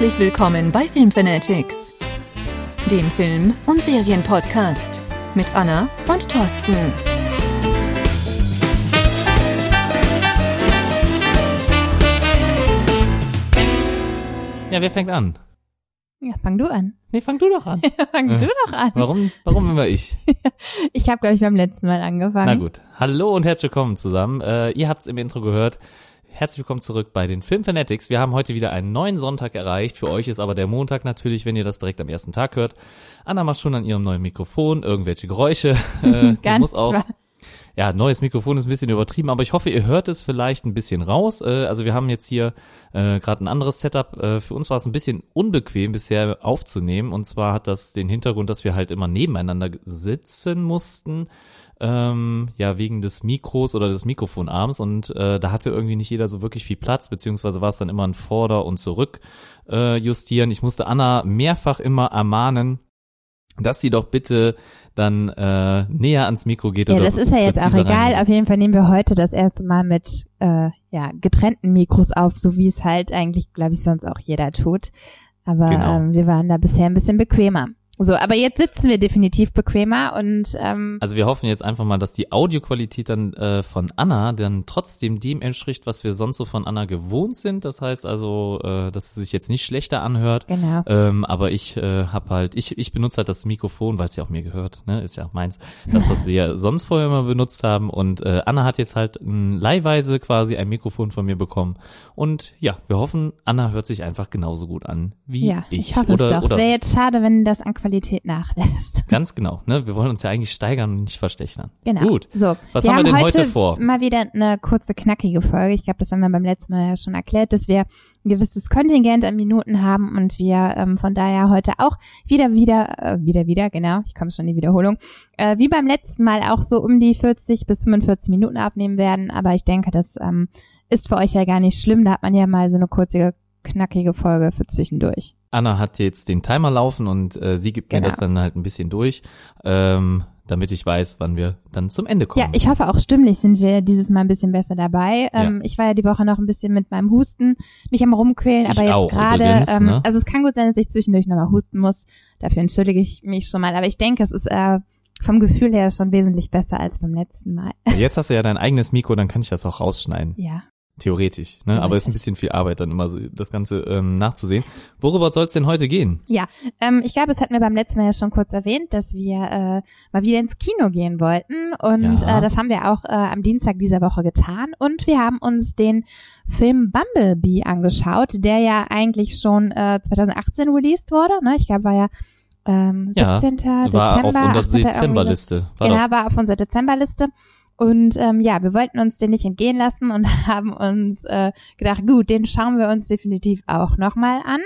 Herzlich willkommen bei Filmfanatics, dem Film- und Serienpodcast mit Anna und Thorsten. Ja, wer fängt an? Ja, fang du an. Nee, fang du doch an. fang du doch an. Warum, warum immer ich? Ich habe, glaube ich, beim letzten Mal angefangen. Na gut. Hallo und herzlich willkommen zusammen. Äh, ihr habt's im Intro gehört. Herzlich willkommen zurück bei den Film Fanatics. Wir haben heute wieder einen neuen Sonntag erreicht. Für euch ist aber der Montag natürlich, wenn ihr das direkt am ersten Tag hört. Anna macht schon an ihrem neuen Mikrofon irgendwelche Geräusche. Äh, Ganz muss auch wahr. ja, neues Mikrofon ist ein bisschen übertrieben, aber ich hoffe, ihr hört es vielleicht ein bisschen raus. Äh, also wir haben jetzt hier äh, gerade ein anderes Setup. Äh, für uns war es ein bisschen unbequem bisher aufzunehmen. Und zwar hat das den Hintergrund, dass wir halt immer nebeneinander sitzen mussten. Ähm, ja, wegen des Mikros oder des Mikrofonarms und äh, da hatte irgendwie nicht jeder so wirklich viel Platz, beziehungsweise war es dann immer ein Vorder- und Zurück äh, justieren. Ich musste Anna mehrfach immer ermahnen, dass sie doch bitte dann äh, näher ans Mikro geht. Ja, das ist ja jetzt auch egal. reingeht. Auf jeden Fall nehmen wir heute das erste Mal mit äh, ja, getrennten Mikros auf, so wie es halt eigentlich, glaube ich, sonst auch jeder tut. Aber Genau. ähm, wir waren da bisher ein bisschen bequemer. So, aber jetzt sitzen wir definitiv bequemer und ähm, Also wir hoffen jetzt einfach mal, dass die Audioqualität dann äh, von Anna dann trotzdem dem entspricht, was wir sonst so von Anna gewohnt sind. Das heißt also, äh, dass es sich jetzt nicht schlechter anhört. genau. Ähm, aber ich äh, habe halt, ich, ich benutze halt das Mikrofon, weil es ja auch mir gehört, ne? Ist ja auch meins. Das, was sie ja sonst vorher immer benutzt haben. Und äh, Anna hat jetzt halt m, leihweise quasi ein Mikrofon von mir bekommen. Und ja, wir hoffen, Anna hört sich einfach genauso gut an wie Ja, ich. ich, hoffe oder, es doch. Wäre jetzt schade, wenn das an Qualität nachlässt. Ganz genau, ne? Wir wollen uns ja eigentlich steigern und nicht verschlechtern. Genau. Gut. So, Was wir haben wir denn heute heute vor? Mal wieder eine kurze, knackige Folge. Ich glaube, das haben wir beim letzten Mal ja schon erklärt, dass wir ein gewisses Kontingent an Minuten haben und wir ähm, von daher heute auch wieder, wieder, äh, wieder, wieder, genau, ich komme schon in die Wiederholung, äh, wie beim letzten Mal auch so um die 40 bis 45 Minuten aufnehmen werden. Aber ich denke, das ähm, ist für euch ja gar nicht schlimm. Da hat man ja mal so eine kurze, knackige Folge für zwischendurch. Anna hat jetzt den Timer laufen und äh, sie gibt mir Genau. das dann halt ein bisschen durch, ähm, damit ich weiß, wann wir dann zum Ende kommen. Ja, ich hoffe auch stimmlich sind wir dieses Mal ein bisschen besser dabei. Ähm, Ich war ja die Woche noch ein bisschen mit meinem Husten mich am rumquälen, Ich aber jetzt gerade, ähm, ne? also es kann gut sein, dass ich zwischendurch nochmal husten muss. Dafür entschuldige ich mich schon mal. Aber ich denke, es ist äh, vom Gefühl her schon wesentlich besser als beim letzten Mal. Jetzt hast du ja dein eigenes Mikro, dann kann ich das auch rausschneiden. Ja. Theoretisch. Ne? Aber ist ein bisschen viel Arbeit, dann immer so das Ganze ähm, nachzusehen. Worüber soll es denn heute gehen? Ja, ähm, ich glaube, es hatten wir beim letzten Mal ja schon kurz erwähnt, dass wir äh, mal wieder ins Kino gehen wollten. Und Ja. äh, das haben wir auch äh, am Dienstag dieser Woche getan. Und wir haben uns den Film Bumblebee angeschaut, der ja eigentlich schon äh, 2018 released wurde. Ne? Ich glaube, war ja ähm, Ja, 17. War auf Dezember. unserer 18. irgendwie so. Dezemberliste. Genau, war auf unserer Dezemberliste. Und ähm, ja, wir wollten uns den nicht entgehen lassen und haben uns äh, gedacht, gut, den schauen wir uns definitiv auch nochmal an.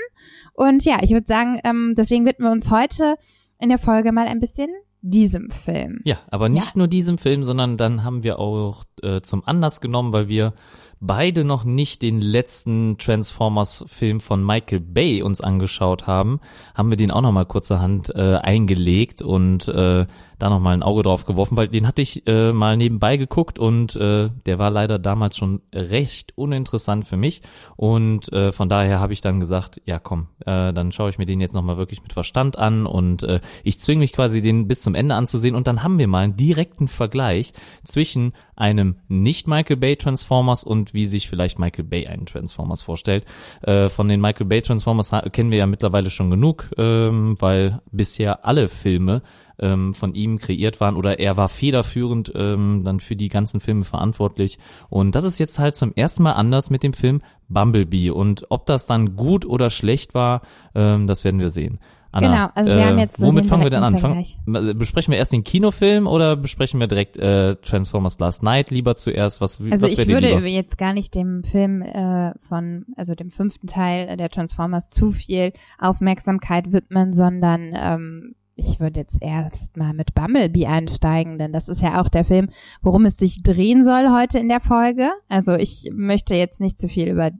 Und ja, ich würde sagen, ähm, deswegen widmen wir uns heute in der Folge mal ein bisschen diesem Film. ja, aber nicht nur diesem Film, sondern dann haben wir auch äh, zum Anlass genommen, weil wir beide noch nicht den letzten Transformers-Film von Michael Bay uns angeschaut haben, haben wir den auch nochmal kurzerhand äh, eingelegt und äh, da nochmal ein Auge drauf geworfen, weil den hatte ich äh, mal nebenbei geguckt und äh, der war leider damals schon recht uninteressant für mich und äh, von daher habe ich dann gesagt, ja komm, äh, dann schaue ich mir den jetzt nochmal wirklich mit Verstand an und äh, ich zwinge mich quasi den bis zum Ende anzusehen und dann haben wir mal einen direkten Vergleich zwischen einem nicht Michael Bay Transformers und wie sich vielleicht Michael Bay einen Transformers vorstellt. Äh, von den Michael Bay Transformers kennen wir ja mittlerweile schon genug, ähm, weil bisher alle Filme ähm, von ihm kreiert waren oder er war federführend ähm, dann für die ganzen Filme verantwortlich. Und das ist jetzt halt zum ersten Mal anders mit dem Film Bumblebee. Und ob das dann gut oder schlecht war, ähm, das werden wir sehen. Anna, Genau, also wir haben jetzt so womit fangen wir denn an? direkten Fang, besprechen wir erst den Kinofilm oder besprechen wir direkt äh, Transformers Last Night lieber zuerst? Was, Also was ich würde lieber? jetzt gar nicht dem Film äh, von, also dem fünften Teil der Transformers zu viel Aufmerksamkeit widmen, sondern ähm, ich würde jetzt erst mal mit Bumblebee einsteigen, denn das ist ja auch der Film, worum es sich drehen soll heute in der Folge. Also ich möchte jetzt nicht zu viel über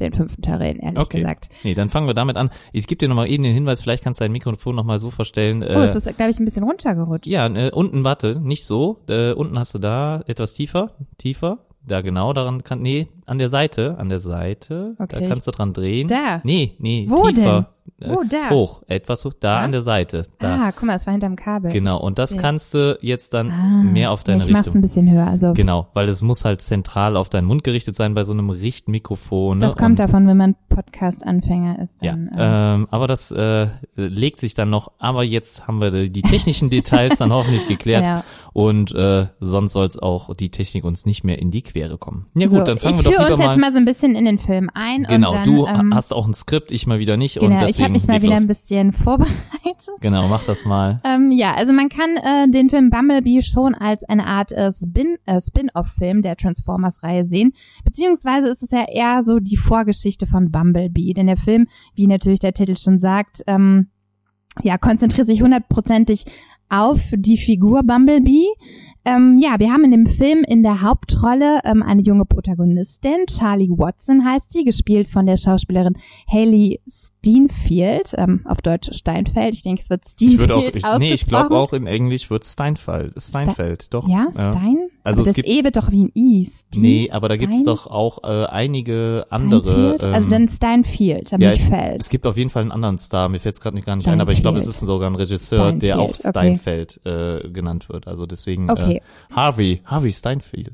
den fünften Teil reden, ehrlich Okay. gesagt. Nee, dann fangen wir damit an. Ich gebe dir nochmal eben den Hinweis, vielleicht kannst du dein Mikrofon nochmal so verstellen. Oh, äh, es ist, glaube ich, ein bisschen runtergerutscht. Ja, äh, unten, warte, nicht so. Äh, unten hast du da etwas tiefer, tiefer, da genau daran kann, nee, an der Seite, an der Seite, Okay. da kannst du dran drehen. Da. Nee, nee, Wo tiefer. Wo, Äh, da? Hoch, etwas hoch, da Ja? an der Seite, da. Ah, guck mal, es war hinterm Kabel. Genau, und das Ja. kannst du jetzt dann Ah, mehr auf deine ja, ich mach's Richtung. ein bisschen höher, also Genau, weil es muss halt zentral auf deinen Mund gerichtet sein bei so einem Richtmikrofon. Ne? das kommt Und- davon, wenn man Podcast-Anfänger ist. Ja, Dann, äh, ähm, aber das äh, legt sich dann noch. Aber jetzt haben wir die, die technischen Details dann hoffentlich geklärt Genau. und äh, sonst soll es auch die Technik uns nicht mehr in die Quere kommen. Ja gut, so, dann fangen ich wir doch führe lieber uns mal. jetzt mal so ein bisschen in den Film ein. genau, und dann, du ähm, hast auch ein Skript, ich mal wieder nicht Genau, und ich deswegen habe mich mal wieder los. ein bisschen vorbereitet. Genau, mach das mal. Ähm, ja, also man kann äh, den Film Bumblebee schon als eine Art äh, Spin, äh, Spin-off-Film der Transformers-Reihe sehen. Beziehungsweise ist es ja eher so die Vorgeschichte von Bumblebee. Denn der Film, wie natürlich der Titel schon sagt, ähm, ja, konzentriert sich hundertprozentig auf die Figur Bumblebee. Ähm, ja, wir haben in dem Film in der Hauptrolle ähm, eine junge Protagonistin, Charlie Watson heißt sie, gespielt von der Schauspielerin Haley Steinfeld, ähm, auf Deutsch Steinfeld. Ich denke, es wird Ich Steinfeld würde auch, ich, nee, ich glaube auch in Englisch wird Steinfeld, Steinfeld, doch. Ja, Stein? Also Aber es das gibt- E wird doch wie ein I. Stein- Nee, aber da gibt's Stein- doch auch äh, einige andere. Steinfeld? also ähm, dann Steinfield, aber ja, nicht ich, Feld. es gibt auf jeden Fall einen anderen Star, mir fällt es gerade nicht gar nicht ein, aber ich glaube, es ist sogar ein Regisseur, der auch Steinfeld, okay. Steinfeld äh, genannt wird. Also deswegen Okay, äh, Harvey, Harvey Steinfeld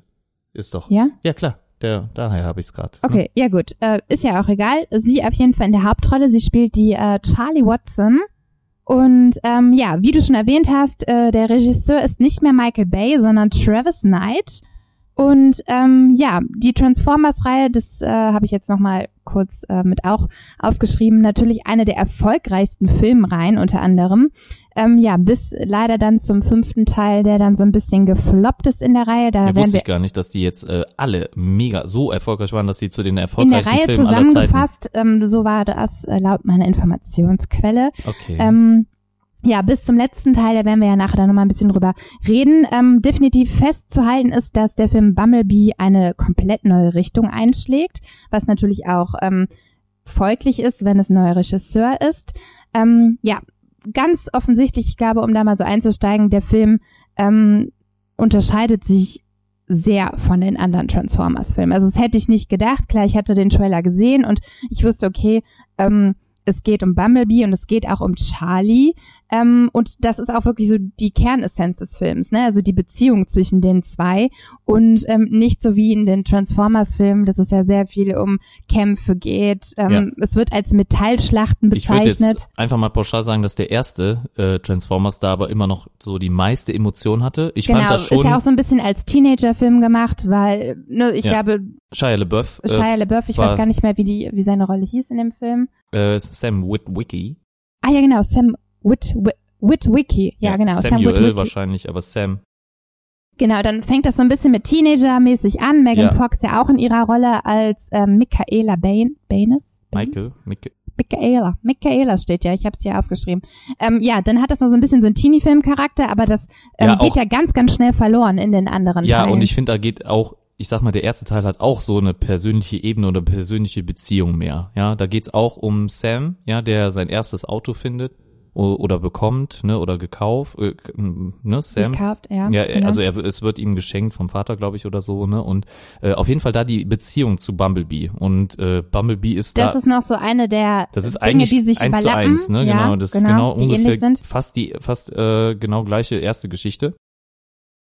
ist doch. ja? Ja klar, der daher habe ich es gerade. Okay, ja gut. Äh, ist ja auch egal. Sie auf jeden Fall in der Hauptrolle. Sie spielt die äh, Charlie Watson. Und ähm, ja, wie du schon erwähnt hast, äh, der Regisseur ist nicht mehr Michael Bay, sondern Travis Knight. Und ähm, ja, die Transformers-Reihe, das äh, habe ich jetzt nochmal kurz äh, mit auch aufgeschrieben, natürlich eine der erfolgreichsten Filmreihen unter anderem. Ähm, ja, bis leider dann zum fünften Teil, der dann so ein bisschen gefloppt ist in der Reihe. Da Ja, wusste ich gar nicht, dass die jetzt äh, alle mega so erfolgreich waren, dass sie zu den in der erfolgreichsten Reihe Filmen aller Zeiten. zusammengefasst. Ähm, so war das äh, laut meiner Informationsquelle. Okay. Ähm, ja, bis zum letzten Teil, da werden wir ja nachher dann nochmal ein bisschen drüber reden. Ähm, definitiv festzuhalten ist, dass der Film Bumblebee eine komplett neue Richtung einschlägt, was natürlich auch ähm, folglich ist, wenn es ein neuer Regisseur ist. Ähm, ja, ganz offensichtlich, ich glaube, um da mal so einzusteigen, der Film ähm, unterscheidet sich sehr von den anderen Transformers-Filmen. Also das hätte ich nicht gedacht. Klar, ich hatte den Trailer gesehen und ich wusste, okay, ähm, es geht um Bumblebee und es geht auch um Charlie. Ähm, und das ist auch wirklich so die Kernessenz des Films, ne? Also die Beziehung zwischen den zwei und ähm, nicht so wie in den Transformers-Filmen, dass es ja sehr viel um Kämpfe geht. Ähm, Ja. Es wird als Metallschlachten ich würde bezeichnet. jetzt einfach mal pauschal sagen, dass der erste äh, Transformers da aber immer noch so die meiste Emotion hatte. Ich genau, fand das schon ist ja auch so ein bisschen als Teenager-Film gemacht, weil ne, ich Ja. glaube, Shia LaBeouf, äh, Shia LaBeouf, ich weiß gar nicht mehr, wie die, wie seine Rolle hieß in dem Film. Äh, Sam Witwicky. Ah ja, genau, Sam Wit, Wit, Witwicky. Ja, genau, Sam Samuel Witwicky. wahrscheinlich, aber Sam. Genau, dann fängt das so ein bisschen mit Teenager-mäßig an. Megan Ja. Fox ja auch in ihrer Rolle als ähm, Michaela Bain, Baines? Michael. Michael. Michaela. Michaela steht ja, ich habe es hier aufgeschrieben. Ähm, ja, dann hat das noch so ein bisschen so einen Teenie-Film-Charakter, aber das ähm, Ja, geht auch- ja ganz, ganz schnell verloren in den anderen Ja, Teilen. und ich finde, da geht auch, ich sag mal, der erste Teil hat auch so eine persönliche Ebene oder persönliche Beziehung mehr. Ja, da geht's auch um Sam, ja, der sein erstes Auto findet oder bekommt, ne, oder gekauft, äh, ne, Sam. kauft, ja. Ja, genau. also er, es wird ihm geschenkt vom Vater, glaube ich, oder so, ne? Und äh, auf jeden Fall da die Beziehung zu Bumblebee. Und äh, Bumblebee ist das da. ist noch so eine der Das ist Dinge, eigentlich die sich eins zu eins, ne? Ja, genau, das ist genau, genau ungefähr sind. fast die fast äh, genau gleiche erste Geschichte.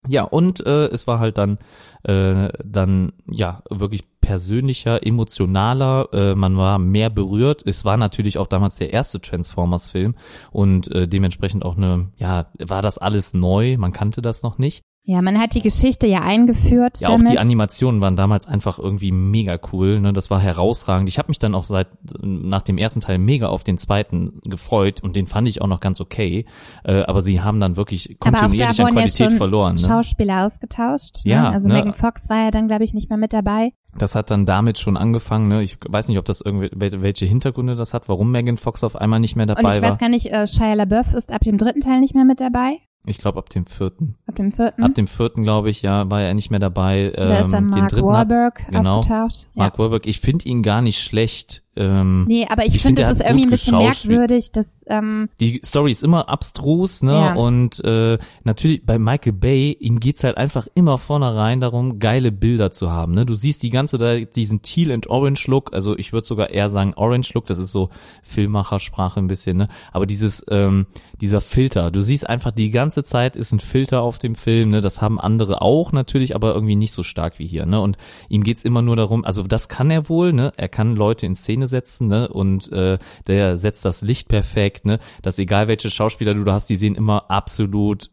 Ja, und äh, es war halt dann äh, dann ja wirklich persönlicher, emotionaler, äh, man war mehr berührt. Es war natürlich auch damals der erste Transformers Film und äh, dementsprechend auch eine ja, war das alles neu, man kannte das noch nicht. Ja, man hat die Geschichte ja eingeführt Ja, auch damit. die Animationen waren damals einfach irgendwie mega cool. Ne? Das war herausragend. Ich habe mich dann auch seit nach dem ersten Teil mega auf den zweiten gefreut und den fand ich auch noch ganz okay. Äh, aber sie haben dann wirklich auch kontinuierlich an ja Qualität schon verloren. Ne? Schauspieler ausgetauscht. Ja, ne? Also ne? Megan Fox war ja dann, glaube ich, nicht mehr mit dabei. Das hat dann damit schon angefangen. Ne? Ich weiß nicht, ob das irgendwelche welche Hintergründe das hat, warum Megan Fox auf einmal nicht mehr Und dabei ich war. weiß gar nicht, äh, Shia LaBeouf ist ab dem dritten Teil nicht mehr mit dabei. Ich glaube ab dem vierten. Ab dem vierten. Ab dem vierten, glaube ich, ja, war er nicht mehr dabei. da ist dann Ähm, den Mark dritten hat- Wahlberg genau. aufgetaucht. Ja. Mark Wahlberg. Ich finde ihn gar nicht schlecht. Ähm, Nee, aber ich, Ich finde, es er ist hat irgendwie ein bisschen merkwürdig, dass, ähm, die Story ist immer abstrus, ne? Ja. Und äh, natürlich bei Michael Bay, ihm geht's halt einfach immer vornherein darum, geile Bilder zu haben. Ne? Du siehst die ganze da diesen Teal and Orange Look, also ich würde sogar eher sagen Orange Look, das ist so Filmmachersprache ein bisschen, ne? Aber dieses, ähm, dieser Filter, du siehst einfach die ganze Zeit ist ein Filter auf dem Film, ne? Das haben andere auch natürlich, aber irgendwie nicht so stark wie hier, ne? Und ihm geht's immer nur darum, also das kann er wohl, ne? Er kann Leute in Szene setzen, ne? Und äh, der setzt das Licht perfekt, ne? Dass egal welche Schauspieler du da hast, die sehen immer absolut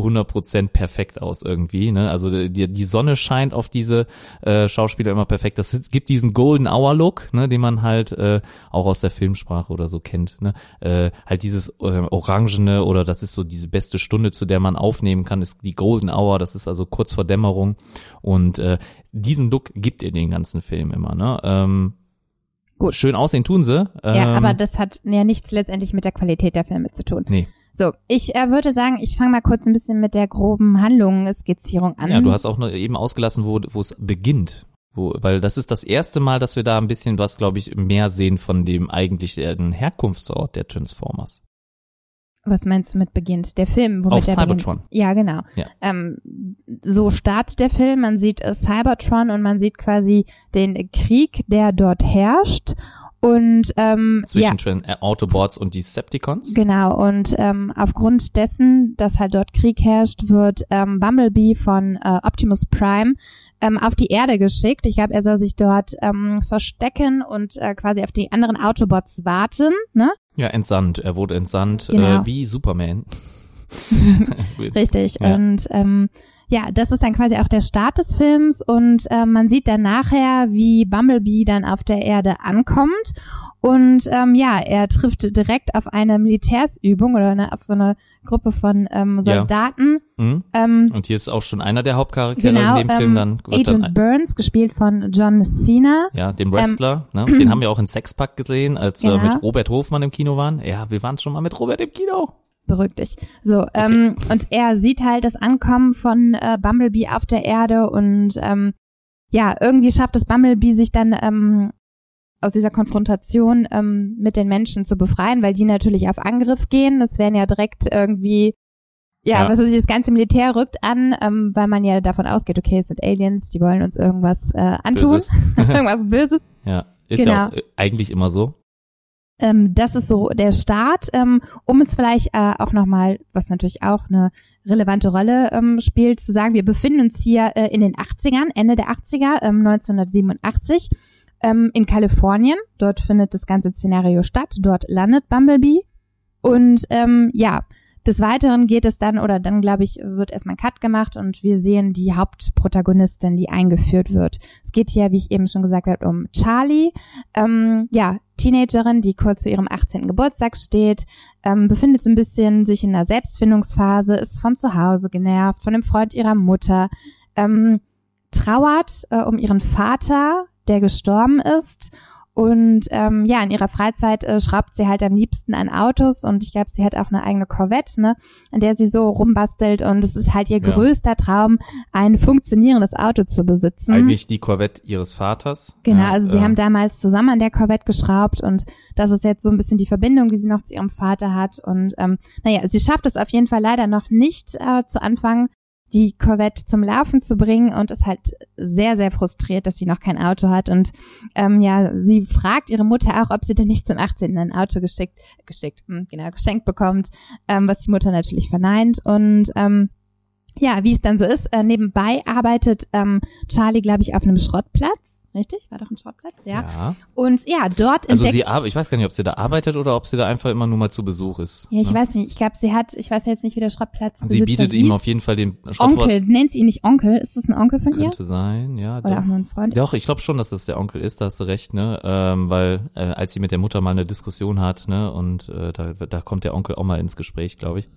100% perfekt aus irgendwie, ne? Also die, die Sonne scheint auf diese äh, Schauspieler immer perfekt. Das gibt diesen Golden Hour Look, ne, den man halt äh, auch aus der Filmsprache oder so kennt, ne? Äh, halt dieses äh, orangene oder das ist so diese beste Stunde, zu der man aufnehmen kann, ist die Golden Hour, das ist also kurz vor Dämmerung und äh, diesen Look gibt ihr den ganzen Film immer, ne? Ähm, Gut. Schön aussehen tun sie. ja, ähm, aber das hat ja nichts letztendlich mit der Qualität der Filme zu tun. nee. So, ich äh, würde sagen, ich fange mal kurz ein bisschen mit der groben Handlungsskizzierung an. Ja, du hast auch noch eben ausgelassen, wo es beginnt. Wo, weil das ist das erste Mal, dass wir da ein bisschen was, glaube ich, mehr sehen von dem eigentlichen Herkunftsort der Transformers. Was meinst du mit beginnt? Der Film, womit Auf der Cybertron. Beginnt? Ja, genau. Ja. Ähm, so startet der Film. Man sieht äh, Cybertron und man sieht quasi den Krieg, der dort herrscht. Und ähm, ja, Zwischen Tran- äh, Autobots und Decepticons. Genau, und ähm, aufgrund dessen, dass halt dort Krieg herrscht, wird ähm, Bumblebee von äh, Optimus Prime ähm, auf die Erde geschickt. Ich glaube, er soll sich dort ähm, verstecken und äh, quasi auf die anderen Autobots warten. Ne? Ja, entsandt. Er wurde entsandt, Genau. äh, wie Superman. Richtig. Ja. Und ähm, ja, das ist dann quasi auch der Start des Films und äh, man sieht dann nachher, wie Bumblebee dann auf der Erde ankommt. Und ähm, ja, er trifft direkt auf eine Militärsübung oder ne, auf so eine Gruppe von ähm, Ja. Soldaten. Mhm. Ähm, Und hier ist auch schon einer der Hauptcharaktere genau, in dem Film ähm, dann. wird dann Agent Burns, gespielt von John Cena. ja, dem Wrestler, ne? Den haben wir auch in Sexpack gesehen, als wir Ja. mit Robert Hofmann im Kino waren. Ja, wir waren schon mal mit Robert im Kino. Beruhig dich. So, ähm, und er sieht halt das Ankommen von äh, Bumblebee auf der Erde und ähm, ja, irgendwie schafft es Bumblebee sich dann ähm, aus dieser Konfrontation ähm, mit den Menschen zu befreien, weil die natürlich auf Angriff gehen. Es werden ja direkt irgendwie, ja, Ja. was weiß ich, das ganze Militär rückt an, ähm, weil man ja davon ausgeht, okay, es sind Aliens, die wollen uns irgendwas äh, antun, Böses. irgendwas Böses. ja, ist ja Genau. auch äh, eigentlich immer so. Ähm, das ist so der Start, ähm, um es vielleicht äh, auch nochmal, was natürlich auch eine relevante Rolle ähm, spielt, zu sagen, wir befinden uns hier äh, in den 80ern, Ende der 80er, ähm, 1987, ähm, in Kalifornien. Dort findet das ganze Szenario statt. Dort landet Bumblebee. Und ähm, ja, des Weiteren geht es dann, oder dann glaube ich, wird erstmal ein Cut gemacht und wir sehen die Hauptprotagonistin, die eingeführt wird. Es geht hier, wie ich eben schon gesagt habe, um Charlie, ähm, ja, Teenagerin, die kurz zu ihrem 18. Geburtstag steht, ähm, befindet so ein bisschen sich in einer Selbstfindungsphase, ist von zu Hause genervt, von dem Freund ihrer Mutter, ähm, trauert äh, um ihren Vater, der gestorben ist. Und ähm, ja, in ihrer Freizeit äh, schraubt sie halt am liebsten an Autos und ich glaube, sie hat auch eine eigene Corvette, ne, an der sie so rumbastelt und es ist halt ihr Ja. größter Traum, ein funktionierendes Auto zu besitzen. Eigentlich die Corvette ihres Vaters. Genau, Ja, also sie äh, haben damals zusammen an der Corvette geschraubt und das ist jetzt so ein bisschen die Verbindung, die sie noch zu ihrem Vater hat. Und ähm, naja, sie schafft es auf jeden Fall leider noch nicht äh, zu Anfang, die Corvette zum Laufen zu bringen und ist halt sehr, sehr frustriert, dass sie noch kein Auto hat. Und ähm, ja, sie fragt ihre Mutter auch, ob sie denn nicht zum 18. ein Auto geschickt, geschickt, hm, genau, geschenkt bekommt, ähm, was die Mutter natürlich verneint. Und ähm, ja, wie es dann so ist, äh, nebenbei arbeitet ähm, Charlie, glaube ich, auf einem Schrottplatz. Richtig? War doch ein Schrottplatz? Ja. Ja. Und ja, dort Also sie ich weiß gar nicht, ob sie da arbeitet oder ob sie da einfach immer nur mal zu Besuch ist. ja, ich ne? weiß nicht. Ich glaube, sie hat, ich weiß jetzt nicht, wie der Schrottplatz Sie bietet ihm auf jeden Fall den Schrottplatz. Onkel. Sie nennt sie ihn nicht Onkel. Ist das ein Onkel von ihr? Könnte sein, ja. Oder auch Doch. nur ein Freund? Doch, ich glaube schon, dass das der Onkel ist, da hast du recht, ne? Ähm, weil äh, als sie mit der Mutter mal eine Diskussion hat, ne, und äh, da, da kommt der Onkel auch mal ins Gespräch, glaube ich.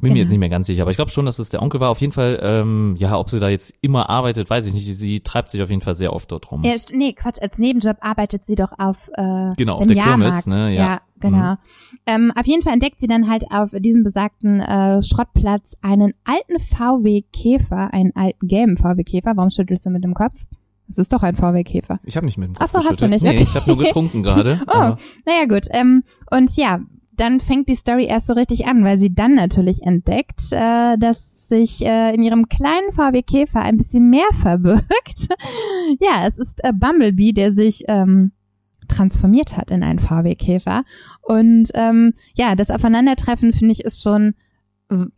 Bin mir Genau. jetzt nicht mehr ganz sicher, aber ich glaube schon, dass es der Onkel war. Auf jeden Fall, ähm, ja, ob sie da jetzt immer arbeitet, weiß ich nicht. Sie treibt sich auf jeden Fall sehr oft dort rum. Ja, nee, Quatsch, als Nebenjob arbeitet sie doch auf, äh, Genau, auf der Jahrmarkt. Kirmes, ne, ja. Ja, genau. Ähm, auf jeden Fall entdeckt sie dann halt auf diesem besagten äh, Schrottplatz einen alten VW Käfer, einen alten gelben VW Käfer. Warum schüttelst du mit dem Kopf? Es ist doch ein VW Käfer. Ich habe nicht mit dem Ach Kopf so, hast du nicht, Nee, okay. ich habe nur getrunken gerade. Oh, naja gut. Ähm, und ja, dann fängt die Story erst so richtig an, weil sie dann natürlich entdeckt, äh, dass sich äh, in ihrem kleinen VW Käfer ein bisschen mehr verbirgt. ja, es ist äh, Bumblebee, der sich ähm, transformiert hat in einen VW Käfer. Und ähm, ja, das Aufeinandertreffen finde ich ist schon,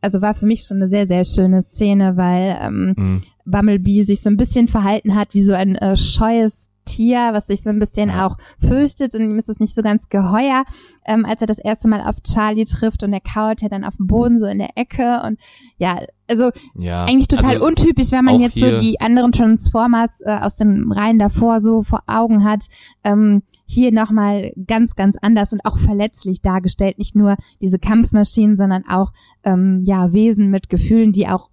also war für mich schon eine sehr, sehr schöne Szene, weil ähm, Mhm. Bumblebee sich so ein bisschen verhalten hat wie so ein äh, scheues Tier, was sich so ein bisschen auch fürchtet und ihm ist es nicht so ganz geheuer, ähm, als er das erste Mal auf Charlie trifft und er kauert ja dann auf dem Boden so in der Ecke und ja, also Ja, eigentlich total also, untypisch, wenn man jetzt so die anderen Transformers äh, aus den Reihen davor so vor Augen hat. Ähm, hier nochmal ganz, ganz anders und auch verletzlich dargestellt. Nicht nur diese Kampfmaschinen, sondern auch ähm, ja Wesen mit Gefühlen, die auch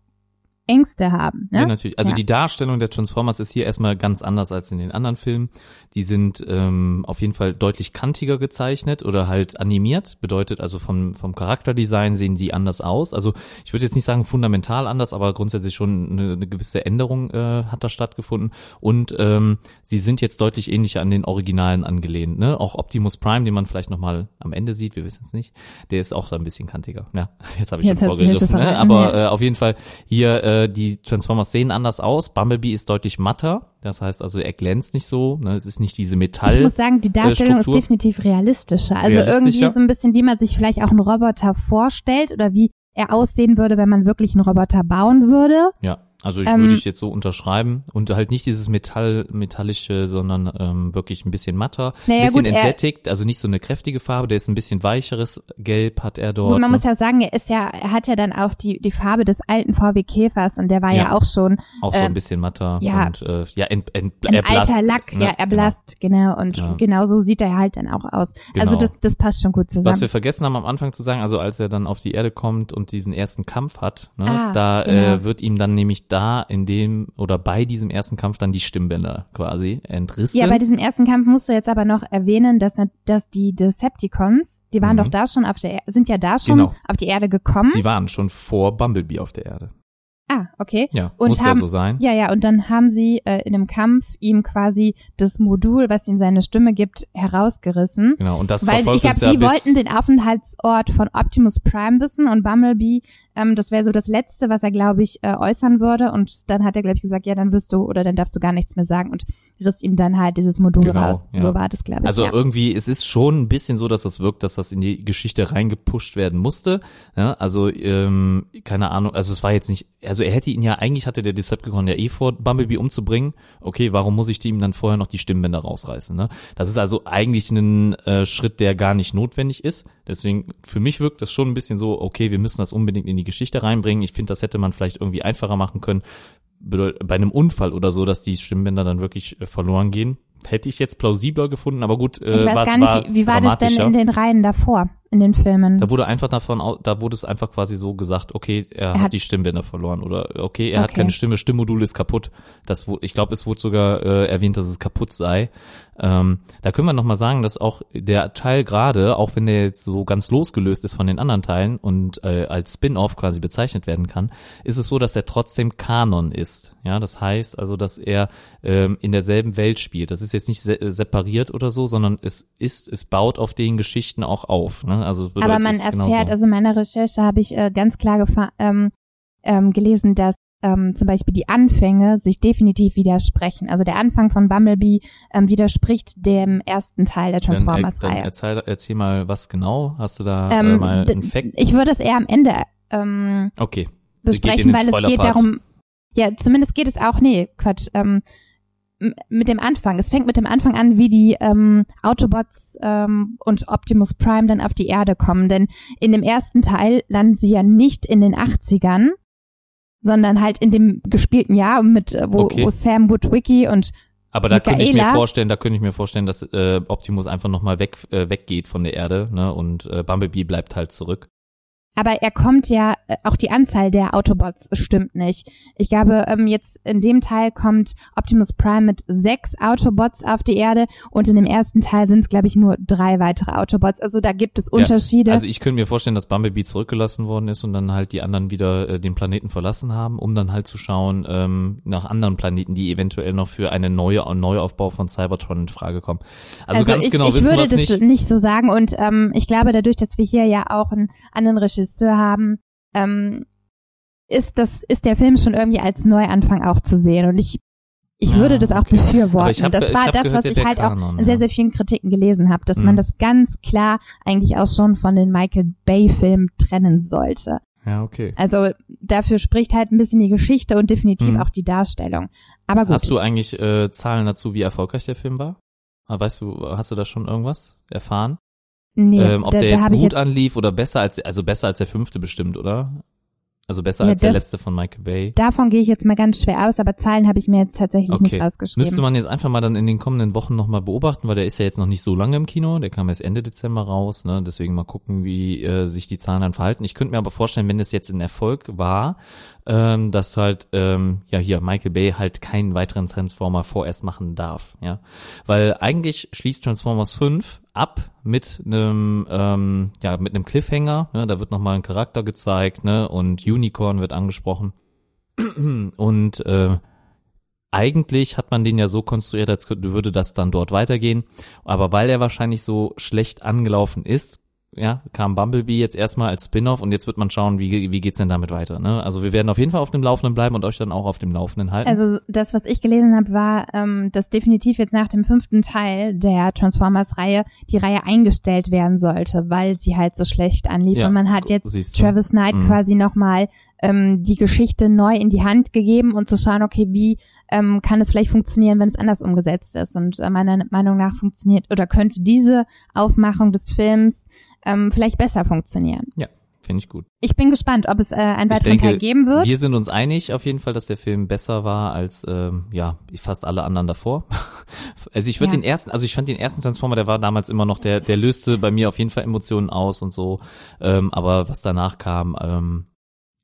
Ängste haben. Ne? Ja, natürlich. Also Ja. die Darstellung der Transformers ist hier erstmal ganz anders als in den anderen Filmen. Die sind ähm, auf jeden Fall deutlich kantiger gezeichnet oder halt animiert. Bedeutet also vom, vom Charakterdesign sehen die anders aus. Also ich würde jetzt nicht sagen fundamental anders, aber grundsätzlich schon eine, eine gewisse Änderung äh, hat da stattgefunden. Und ähm, sie sind jetzt deutlich ähnlicher an den Originalen angelehnt. Ne? Auch Optimus Prime, den man vielleicht nochmal am Ende sieht, wir wissen es nicht, der ist auch da ein bisschen kantiger. Ja, jetzt habe ich Jetzt schon vorgegriffen. Ne? Aber äh, auf jeden Fall hier äh, die Transformers sehen anders aus. Bumblebee ist deutlich matter. Das heißt also, er glänzt nicht so. Ne? Es ist nicht diese Metall. Ich muss sagen, die Darstellung ist Struktur. definitiv realistischer. Also Realistischer. irgendwie so ein bisschen, wie man sich vielleicht auch einen Roboter vorstellt oder wie er aussehen würde, wenn man wirklich einen Roboter bauen würde. Ja, also ich Ähm, würde ich jetzt so unterschreiben und halt nicht dieses Metall, metallische, sondern ähm, wirklich ein bisschen matter, Naja, ein bisschen gut, entsättigt, also nicht so eine kräftige Farbe, der ist ein bisschen weicheres Gelb hat er dort. Gut, man ne? muss ja sagen, er ist ja, er hat ja dann auch die, die Farbe des alten VW Käfers und der war ja, Ja. auch schon auch so äh, ein bisschen matter ja. und äh, ja, ent, ent, ein erblasst, alter Lack, ne? ja, erblasst, genau. Und Ja. genau so sieht er halt dann auch aus. Also Genau. das, das passt schon gut Genau. zusammen. Was wir vergessen haben am Anfang zu sagen, also als er dann auf die Erde kommt und diesen ersten Kampf hat, ne, Ah, da genau. äh, wird ihm dann nämlich da in dem oder bei diesem ersten Kampf dann die Stimmbänder quasi entrissen. Ja, bei diesem ersten Kampf musst du jetzt aber noch erwähnen, dass, dass die Decepticons, die waren Mhm. doch da schon auf der, Er- sind ja da schon Genau. auf die Erde gekommen. Sie waren schon vor Bumblebee auf der Erde. Ah, okay. Ja, Und muss ja haben- so sein. Ja, ja, und dann haben sie äh, in einem Kampf ihm quasi das Modul, was ihm seine Stimme gibt, herausgerissen. Genau, und das Weil verfolgt ich glaube, uns ja die wollten den Aufenthaltsort von Optimus Prime wissen und Bumblebee, ähm, das wäre so das Letzte, was er, glaube ich, äh, äußern würde. Und dann hat er, glaube ich, gesagt, ja, dann wirst du oder dann darfst du gar nichts mehr sagen und riss ihm dann halt dieses Modul Genau, raus. ja. So war das, glaube ich. Also ja. irgendwie, es ist schon ein bisschen so, dass das wirkt, dass das in die Geschichte reingepusht werden musste. Ja, also, ähm, keine Ahnung, also es war jetzt nicht, also er hätte ihn ja, eigentlich hatte der Decepticon ja eh vor, Bumblebee umzubringen. Okay, warum muss ich ihm dann vorher noch die Stimmbänder rausreißen? Ne? Das ist also eigentlich ein äh, Schritt, der gar nicht notwendig ist. Deswegen, für mich wirkt das schon ein bisschen so, okay, wir müssen das unbedingt in die Geschichte reinbringen. Ich finde, das hätte man vielleicht irgendwie einfacher machen können. Bei einem Unfall oder so, dass die Stimmbänder dann wirklich äh, verloren gehen. Hätte ich jetzt plausibler gefunden, aber gut, äh, ich weiß war, gar es war nicht, wie, war das denn in den Reihen davor, in den Filmen? Da wurde einfach davon, da wurde es einfach quasi so gesagt, okay, er, hat, hat- die Stimmbänder verloren oder okay, er hat Okay. keine Stimme, Stimmmodul ist kaputt. Das, ich glaube, es wurde sogar äh, erwähnt, dass es kaputt sei. Ähm, da können wir noch mal sagen, dass auch der Teil gerade, auch wenn der jetzt so ganz losgelöst ist von den anderen Teilen und äh, als Spin-off quasi bezeichnet werden kann, ist es so, dass er trotzdem Kanon ist. Ja, das heißt also, dass er ähm, in derselben Welt spielt. Das ist jetzt nicht se separiert oder so, sondern es ist, es baut auf den Geschichten auch auf. Ne? Also es bedeutet, Aber man erfährt, genauso. also in meiner Recherche habe ich äh, ganz klar ähm, ähm, gelesen, dass ähm, zum Beispiel die Anfänge sich definitiv widersprechen. Also der Anfang von Bumblebee ähm, widerspricht dem ersten Teil der äh, Transformers-Reihe. erzähl, erzähl mal, was genau? Hast du da äh, Ähm, mal d- einen Fact? ich würde es eher am Ende ähm, Okay. besprechen, weil es geht darum, ja, zumindest geht es auch, nee, Quatsch, ähm, mit dem Anfang. Es fängt mit dem Anfang an, wie die ähm, Autobots ähm, und Optimus Prime dann auf die Erde kommen. Denn in dem ersten Teil landen sie ja nicht in den 80ern, sondern halt in dem gespielten Jahr, mit, äh, wo, Okay. wo Sam Woodwicki und Aber da könnte ich mir vorstellen, da könnte ich mir vorstellen, dass äh, Optimus einfach nochmal weg, äh, weggeht von der Erde, ne? Und äh, Bumblebee bleibt halt zurück. Aber er kommt ja, äh, auch die Anzahl der Autobots stimmt nicht. Ich glaube, ähm, jetzt in dem Teil kommt Optimus Prime mit sechs Autobots auf die Erde und in dem ersten Teil sind es, glaube ich, nur drei weitere Autobots. Also da gibt es Unterschiede. Ja, also ich könnte mir vorstellen, dass Bumblebee zurückgelassen worden ist und dann halt die anderen wieder äh, den Planeten verlassen haben, um dann halt zu schauen ähm, nach anderen Planeten, die eventuell noch für eine neue Neuaufbau von Cybertron in Frage kommen. Also, also ganz ich, genau ich wissen würde wir das nicht. nicht so sagen und ähm, ich glaube, dadurch, dass wir hier ja auch einen anderen Regisseur haben, ähm, ist das, ist der Film schon irgendwie als Neuanfang auch zu sehen. Und ich, ich Ah, würde das auch okay. befürworten. Hab- das war das, gehört, was ich halt Kanon, auch in sehr, ja. sehr vielen Kritiken gelesen habe, dass Mhm. man das ganz klar eigentlich auch schon von den Michael Bay-Filmen trennen sollte. Ja, okay. Also dafür spricht halt ein bisschen die Geschichte und definitiv Mhm. auch die Darstellung. Aber gut. Hast du eigentlich äh, Zahlen dazu, wie erfolgreich der Film war? Ah, Weißt du, hast du da schon irgendwas erfahren? Nee, ähm, ob da, der jetzt gut jetzt, anlief oder besser als, also besser als der fünfte bestimmt, oder? Also besser Ja, als der letzte von Michael Bay. davon gehe ich jetzt mal ganz schwer aus, aber Zahlen habe ich mir jetzt tatsächlich Okay. nicht rausgeschrieben. Müsste man jetzt einfach mal dann in den kommenden Wochen nochmal beobachten, weil der ist ja jetzt noch nicht so lange im Kino, der kam erst Ende Dezember raus, ne? deswegen mal gucken, wie äh, sich die Zahlen dann verhalten. Ich könnte mir aber vorstellen, wenn es jetzt ein Erfolg war, ähm, dass halt, ähm, ja hier, Michael Bay halt keinen weiteren Transformer vorerst machen darf, ja. Weil eigentlich schließt Transformers 5 ab mit einem, ähm, ja, mit einem Cliffhanger, ne? da wird nochmal ein Charakter gezeigt, ne, und Unicorn wird angesprochen. Und äh, eigentlich hat man den ja so konstruiert, als würde das dann dort weitergehen. Aber weil er wahrscheinlich so schlecht angelaufen ist, ja, kam Bumblebee jetzt erstmal als Spin-off und jetzt wird man schauen, wie, wie geht's denn damit weiter. Ne? Also wir werden auf jeden Fall auf dem Laufenden bleiben und euch dann auch auf dem Laufenden halten. Also das, was ich gelesen habe, war, ähm, dass definitiv jetzt nach dem fünften Teil der Transformers-Reihe die Reihe eingestellt werden sollte, weil sie halt so schlecht anlief. Ja, Und man hat jetzt. Travis Knight Mhm. quasi nochmal ähm, die Geschichte neu in die Hand gegeben und zu schauen, okay, wie ähm, kann es vielleicht funktionieren, wenn es anders umgesetzt ist. Und äh, meiner Meinung nach funktioniert oder könnte diese Aufmachung des Films ähm, vielleicht besser funktionieren. Finde ich gut. Ich bin gespannt, ob es äh, einen weiteren denke, Teil geben wird. Wir sind uns einig auf jeden Fall, dass der Film besser war als ähm, ja fast alle anderen davor. Also ich würde Ja. den ersten, also ich fand den ersten Transformer, der war damals immer noch der, der löste bei mir auf jeden Fall Emotionen aus und so. Ähm, aber was danach kam, ähm,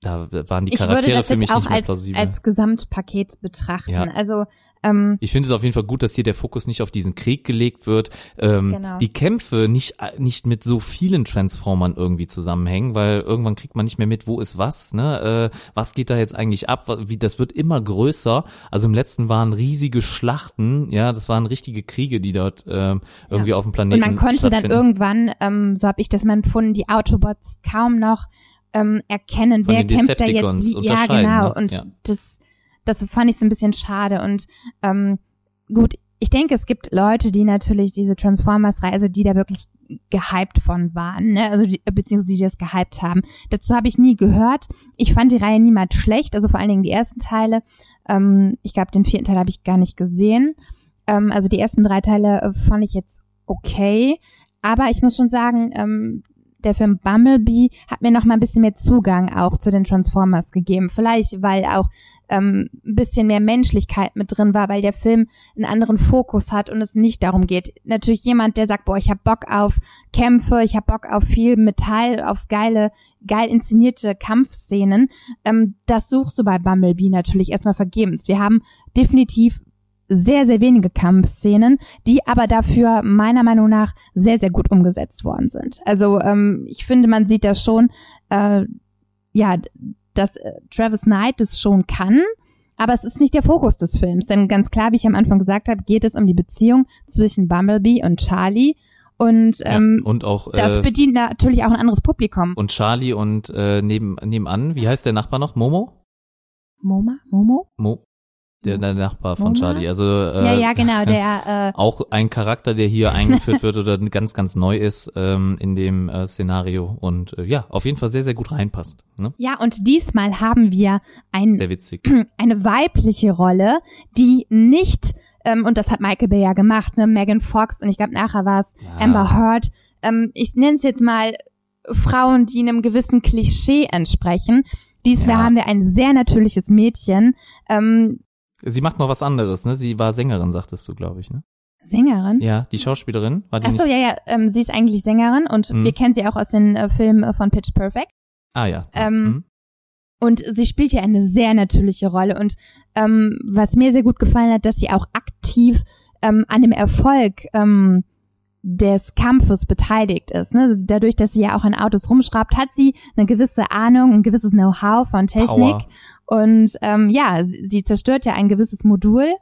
da waren die ich würde Charaktere das für jetzt mich auch nicht mehr als, plausibel. als Gesamtpaket betrachten. Ja. Also ähm, Ich finde es auf jeden Fall gut, dass hier der Fokus nicht auf diesen Krieg gelegt wird. Ähm, Genau. Die Kämpfe nicht, nicht mit so vielen Transformern irgendwie zusammenhängen, weil irgendwann kriegt man nicht mehr mit, wo ist was, ne? Äh, was geht da jetzt eigentlich ab? Wie, das wird immer größer. Also im letzten waren riesige Schlachten, ja, das waren richtige Kriege, die dort ähm, irgendwie auf dem und Planeten man konnte dann irgendwann, ähm, so habe ich das mal empfunden, die Autobots kaum noch ähm, erkennen, Von wer kämpft da jetzt wie. Ja, unterscheiden, genau. ne? Und Ja. das, das fand ich so ein bisschen schade. Und ähm, gut, ich denke, es gibt Leute, die natürlich diese Transformers-Reihe, also die da wirklich gehypt von waren, ne? also die, beziehungsweise die das gehypt haben. Dazu habe ich nie gehört. Ich fand die Reihe niemals schlecht, also vor allen Dingen die ersten Teile. Ähm, ich glaube, den vierten Teil habe ich gar nicht gesehen. Ähm, also die ersten drei Teile äh, fand ich jetzt okay. Aber ich muss schon sagen, ähm, der Film Bumblebee hat mir noch mal ein bisschen mehr Zugang auch zu den Transformers gegeben. Vielleicht, weil auch ähm, ein bisschen mehr Menschlichkeit mit drin war, weil der Film einen anderen Fokus hat und es nicht darum geht. Natürlich jemand, der sagt, boah, ich habe Bock auf Kämpfe, ich habe Bock auf viel Metall, auf geile, geil inszenierte Kampfszenen. Ähm, das suchst du bei Bumblebee natürlich erstmal vergebens. Wir haben definitiv sehr, sehr wenige Kampfszenen, die aber dafür meiner Meinung nach sehr, sehr gut umgesetzt worden sind. Also ähm, ich finde, man sieht da schon, äh, ja, dass äh, Travis Knight das schon kann, aber es ist nicht der Fokus des Films. Denn ganz klar, wie ich am Anfang gesagt habe, geht es um die Beziehung zwischen Bumblebee und Charlie. Und ähm, ja, und auch das äh, bedient natürlich auch ein anderes Publikum. und Charlie und äh, neben nebenan, wie heißt der Nachbar noch? Momo? Moma? Momo? Mo der, der Nachbar von Moma? Charlie. Also äh, ja, ja, genau, der äh, auch ein Charakter, der hier eingeführt wird oder ganz, ganz neu ist ähm, in dem äh, Szenario und äh, ja, auf jeden Fall sehr, sehr gut reinpasst. Ne? Ja, und diesmal haben wir ein, eine weibliche Rolle, die nicht, ähm, und das hat Michael Bay ja gemacht, ne, Megan Fox und ich glaube nachher war es Ja. Amber Heard, ähm, ich nenne es jetzt mal Frauen, die einem gewissen Klischee entsprechen. Diesmal Ja. haben wir ein sehr natürliches Mädchen, ähm, Sie macht noch was anderes, ne? Sie war Sängerin, sagtest du, glaube ich, ne? Sängerin. Ja, die Schauspielerin war die Ach so, nicht. ja, ja, ähm, sie ist eigentlich Sängerin und Mhm. wir kennen sie auch aus den äh, Filmen äh, von Pitch Perfect. Ah ja. Ähm, Mhm. Und sie spielt ja eine sehr natürliche Rolle. Und ähm, was mir sehr gut gefallen hat, dass sie auch aktiv ähm, an dem Erfolg ähm, des Kampfes beteiligt ist. Ne? Dadurch, dass sie ja auch an Autos rumschraubt, hat sie eine gewisse Ahnung, ein gewisses Know-how von Technik. Power. Und ähm, ja, sie, sie zerstört ja ein gewisses Modul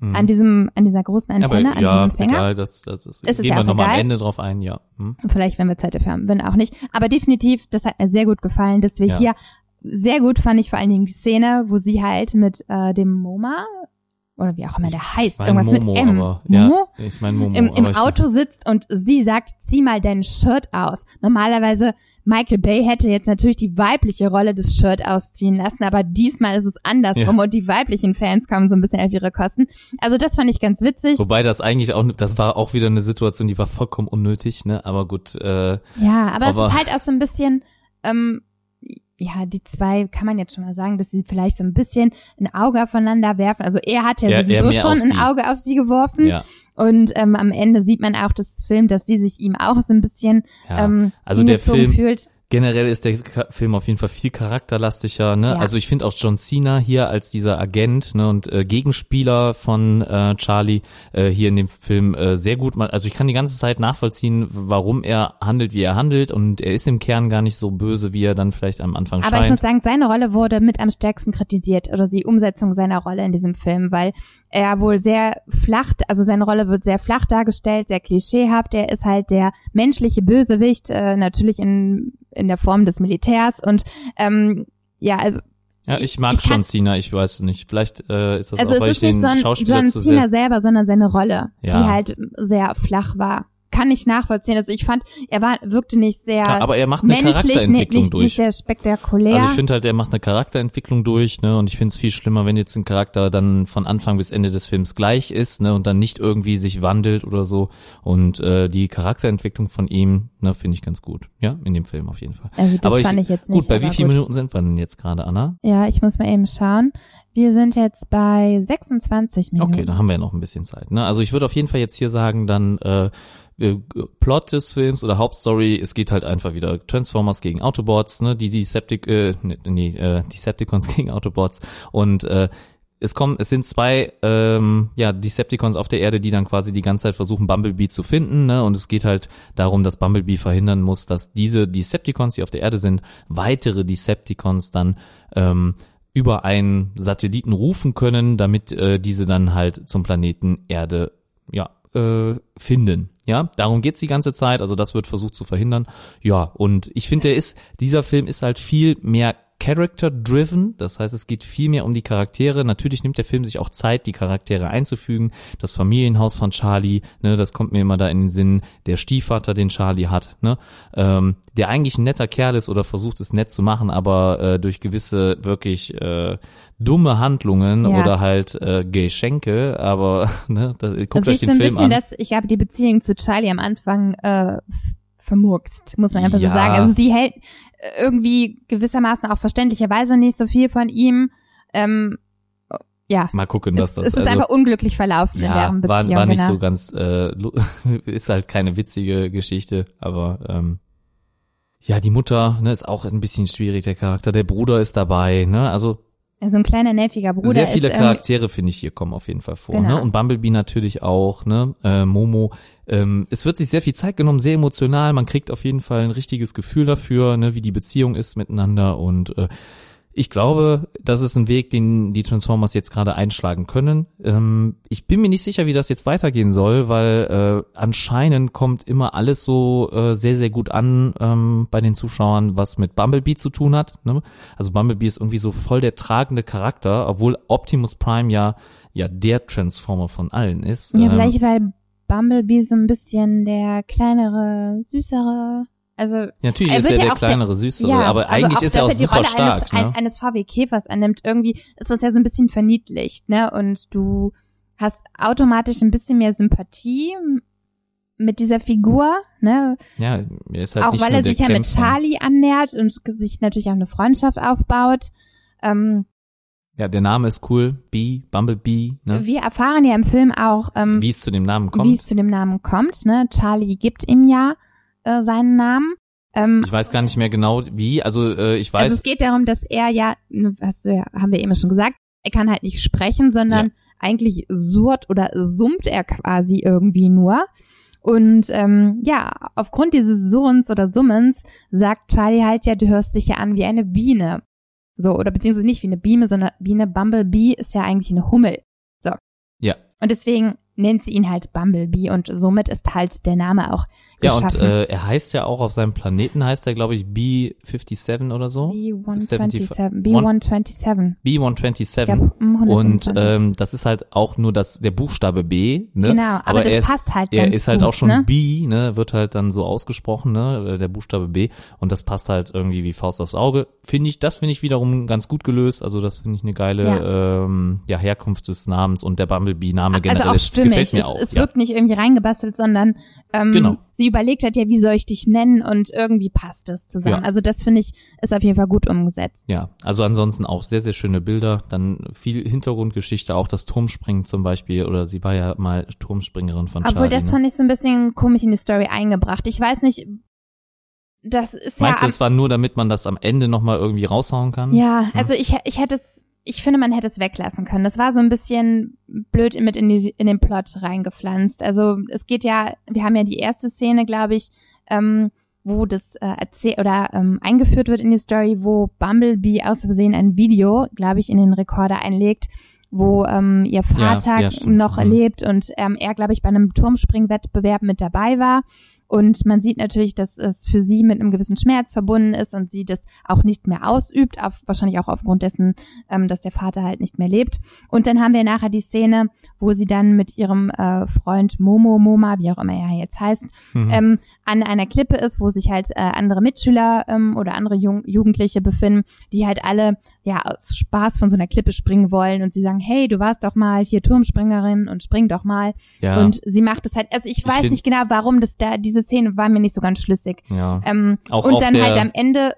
Mhm. an diesem, an dieser großen Antenne, Aber an ja, diesem Empfänger. egal, das, das ist, Ist gehen ja wir auch nochmal am. Ende drauf ein, ja. Hm? Vielleicht, wenn wir Zeit dafür haben, wenn auch nicht. Aber definitiv, das hat mir sehr gut gefallen, dass wir Ja. hier sehr gut fand ich vor allen Dingen die Szene, wo sie halt mit äh, dem MoMA oder wie auch immer der heißt, mein irgendwas Momo, mit M, aber, Momo, ja, ich meine Momo. im, im Auto sitzt und sie sagt, zieh mal dein Shirt aus. Normalerweise Michael Bay hätte jetzt natürlich die weibliche Rolle des Shirt ausziehen lassen, aber diesmal ist es andersrum und die weiblichen Fans kommen so ein bisschen auf ihre Kosten. Also das fand ich ganz witzig. Wobei das eigentlich auch, das war auch wieder eine Situation, die war vollkommen unnötig, ne? Aber gut, äh, Ja, aber, Aber- es ist halt auch so ein bisschen, ähm, ja, die zwei kann man jetzt schon mal sagen, dass sie vielleicht so ein bisschen ein Auge aufeinander werfen. Also er hat ja er sowieso schon ein. Auge auf sie geworfen. ja. Und ähm, am Ende sieht man auch das Film, dass sie sich ihm auch so ein bisschen ja. ähm, Also der Film- fühlt. Generell ist der Film auf jeden Fall viel charakterlastiger, ne? Ja. Also ich finde auch John Cena hier als dieser Agent, ne, und äh, Gegenspieler von äh, Charlie äh, hier in dem Film äh, sehr gut. mal- Also ich kann die ganze Zeit nachvollziehen, warum er handelt, wie er handelt, und er ist im Kern gar nicht so böse, wie er dann vielleicht am Anfang Aber ich scheint. muss sagen, seine Rolle wurde mit am stärksten kritisiert oder die Umsetzung seiner Rolle in diesem Film, weil er wohl sehr flach, also seine Rolle wird sehr flach dargestellt, sehr klischeehaft. Er ist halt der menschliche Bösewicht, äh, natürlich in, in der Form des Militärs und ähm, ja, also ja, ich mag ich John Cena, ich weiß nicht. Vielleicht äh, ist das also auch, weil ich den so Schauspieler John zu Cena sehr. selber, sondern seine Rolle, Ja. die halt sehr flach war. Kann ich nachvollziehen. Also ich fand, er war wirkte nicht sehr Ja, aber er macht eine Charakterentwicklung nicht, durch. nicht sehr spektakulär. Also ich finde halt, er macht eine Charakterentwicklung durch, ne? Und ich finde es viel schlimmer, wenn jetzt ein Charakter dann von Anfang bis Ende des Films gleich ist, ne? Und dann nicht irgendwie sich wandelt oder so. Und äh, die Charakterentwicklung von ihm, ne, finde ich ganz gut. Ja, in dem Film auf jeden Fall. also das aber fand ich, jetzt nicht. gut, bei wie vielen. Minuten sind wir denn jetzt gerade, Anna? Ja, ich muss mal eben schauen. Wir sind jetzt bei 26 Minuten. Okay, da haben wir ja noch ein bisschen Zeit. Ne? Also ich würde auf jeden Fall jetzt hier sagen, dann äh, Plot des Films oder Hauptstory, es geht halt einfach wieder Transformers gegen Autobots, ne, die Deceptic, äh, nee, nee äh, Decepticons gegen Autobots und äh, es kommen, es sind zwei ähm, ja, Decepticons auf der Erde, die dann quasi die ganze Zeit versuchen, Bumblebee zu finden, ne? Und es geht halt darum, dass Bumblebee verhindern muss, dass diese Decepticons, die auf der Erde sind, weitere Decepticons dann ähm, über einen Satelliten rufen können, damit äh, diese dann halt zum Planeten Erde ja äh, finden. Ja, darum geht's die ganze Zeit. Also das wird versucht zu verhindern. Ja, und ich finde, der ist dieser Film ist halt viel mehr Character-driven, das heißt, es geht viel mehr um die Charaktere. Natürlich nimmt der Film sich auch Zeit, die Charaktere einzufügen. Das Familienhaus von Charlie, ne, das kommt mir immer da in den Sinn. Der Stiefvater, den Charlie hat, ne, ähm, der eigentlich ein netter Kerl ist oder versucht es nett zu machen, aber äh, durch gewisse wirklich äh, dumme Handlungen Ja. oder halt äh, Geschenke, aber ne, da, guckt also euch ich so den ein Film bisschen, an. dass ich habe die Beziehung zu Charlie am Anfang äh, vermurkst, muss man einfach Ja. so sagen. Also sie hält irgendwie gewissermaßen auch verständlicherweise nicht so viel von ihm. Ähm, ja, Mal gucken, dass es, das es ist also einfach unglücklich verlaufen in ja, deren war, Beziehung. war nicht genau. so ganz, äh, ist halt keine witzige Geschichte, aber ähm, ja, die Mutter ne, ist auch ein bisschen schwierig, der Charakter. Der Bruder ist dabei, ne? Also so ein kleiner nerviger Bruder sehr viele ist, ähm, Charaktere, finde ich, hier kommen auf jeden Fall vor. Genau. Ne? Und Bumblebee natürlich auch, ne? Äh, Momo. Ähm, es wird sich sehr viel Zeit genommen, sehr emotional. Man kriegt auf jeden Fall ein richtiges Gefühl dafür, ne, wie die Beziehung ist miteinander. Und äh, ich glaube, das ist ein Weg, den die Transformers jetzt gerade einschlagen können. Ähm, ich bin mir nicht sicher, wie das jetzt weitergehen soll, weil äh, anscheinend kommt immer alles so äh, sehr, sehr gut an ähm, bei den Zuschauern, was mit Bumblebee zu tun hat. Ne? Also Bumblebee ist irgendwie so voll der tragende Charakter, obwohl Optimus Prime ja ja der Transformer von allen ist. ja, Ähm, vielleicht weil Bumblebee so ein bisschen der kleinere, süßere, also natürlich Er ist er ja der auch kleinere, süßere, ja, aber also eigentlich ist er auch die super stark. Eines, ne? ein, eines VW Käfers annimmt, irgendwie ist das ja so ein bisschen verniedlicht, ne? Und du hast automatisch ein bisschen mehr Sympathie mit dieser Figur, ne? ja, er ist halt auch weil er sich ja mit. Charlie annähert und sich natürlich auch eine Freundschaft aufbaut. Ähm, Ja, der Name ist cool. Bee, Bumblebee, ne? Wir erfahren ja im Film auch, ähm, Wie es zu dem Namen wie kommt. es zu dem Namen kommt. Ne? Charlie gibt ihm ja äh, seinen Namen. Ähm, Ich weiß gar nicht mehr genau wie. Also äh, ich weiß. also es geht darum, dass er ja, hast du ja, haben wir eben schon gesagt, er kann halt nicht sprechen, sondern Ja. eigentlich surrt oder summt er quasi irgendwie nur. Und ähm, ja, aufgrund dieses Surrens oder Summens sagt Charlie halt ja, du hörst dich ja an wie eine Biene. So, oder beziehungsweise nicht wie eine Biene, sondern Biene, Bumblebee ist ja eigentlich eine Hummel. So. Ja. Und deswegen nennt sie ihn halt Bumblebee und somit ist halt der Name auch ja, und geschaffen. äh, er heißt ja auch auf seinem Planeten, heißt er, glaube ich, B57 oder so. B127, One- B127. Ich B127. glaub, mm, Und 127. ähm, das ist halt auch nur das der Buchstabe B, ne? Genau, aber das er ist, passt halt Er ist halt gut, auch schon ne? B, ne? Wird halt dann so ausgesprochen, ne? Der Buchstabe B und das passt halt irgendwie wie Faust aufs Auge. Finde ich, das finde ich wiederum ganz gut gelöst. Also das finde ich eine geile ja. Ähm, ja, Herkunft des Namens und der Bumblebee-Name generell also auch das stimmig. gefällt mir es, auch. es wirkt nicht irgendwie reingebastelt, sondern ähm, Genau. sie überlegt hat ja, wie soll ich dich nennen und irgendwie passt es zusammen. Ja. Also das finde ich ist auf jeden Fall gut umgesetzt. Ja, also ansonsten auch sehr, sehr schöne Bilder. Dann viel Hintergrundgeschichte, auch das Turmspringen zum Beispiel. Oder sie war ja mal Turmspringerin von Obwohl Charlie. das ne? fand ich so ein bisschen komisch in die Story eingebracht. Ich weiß nicht, das ist Meinst ja du, es war nur, damit man das am Ende nochmal irgendwie raushauen kann? Ja, also ich, ich hätte es, ich finde, man hätte es weglassen können. Das war so ein bisschen blöd mit in, die, in den Plot reingepflanzt. Also es geht ja, wir haben ja die erste Szene, glaube ich, ähm, wo das äh, erzählt oder ähm, eingeführt wird in die Story, wo Bumblebee aus Versehen ein Video, glaube ich, in den Rekorder einlegt, wo ähm, ihr Vater ja, stimmt. noch Mhm. lebt und ähm, er, glaube ich, bei einem Turmspringwettbewerb mit dabei war. Und man sieht natürlich, dass es für sie mit einem gewissen Schmerz verbunden ist und sie das auch nicht mehr ausübt, auf, wahrscheinlich auch aufgrund dessen, ähm, dass der Vater halt nicht mehr lebt. Und dann haben wir nachher die Szene, wo sie dann mit ihrem äh, Freund Momo Moma, wie auch immer er jetzt heißt, Mhm. ähm, an einer Klippe ist, wo sich halt äh, andere Mitschüler ähm, oder andere Jung Jugendliche befinden, die halt alle ja aus Spaß von so einer Klippe springen wollen und sie sagen, hey, du warst doch mal hier Turmspringerin und spring doch mal. ja, Und sie macht es halt, also ich Ich weiß nicht genau, warum das da, diese Szene war mir nicht so ganz schlüssig. ja. Ähm, Auch und dann halt am Ende,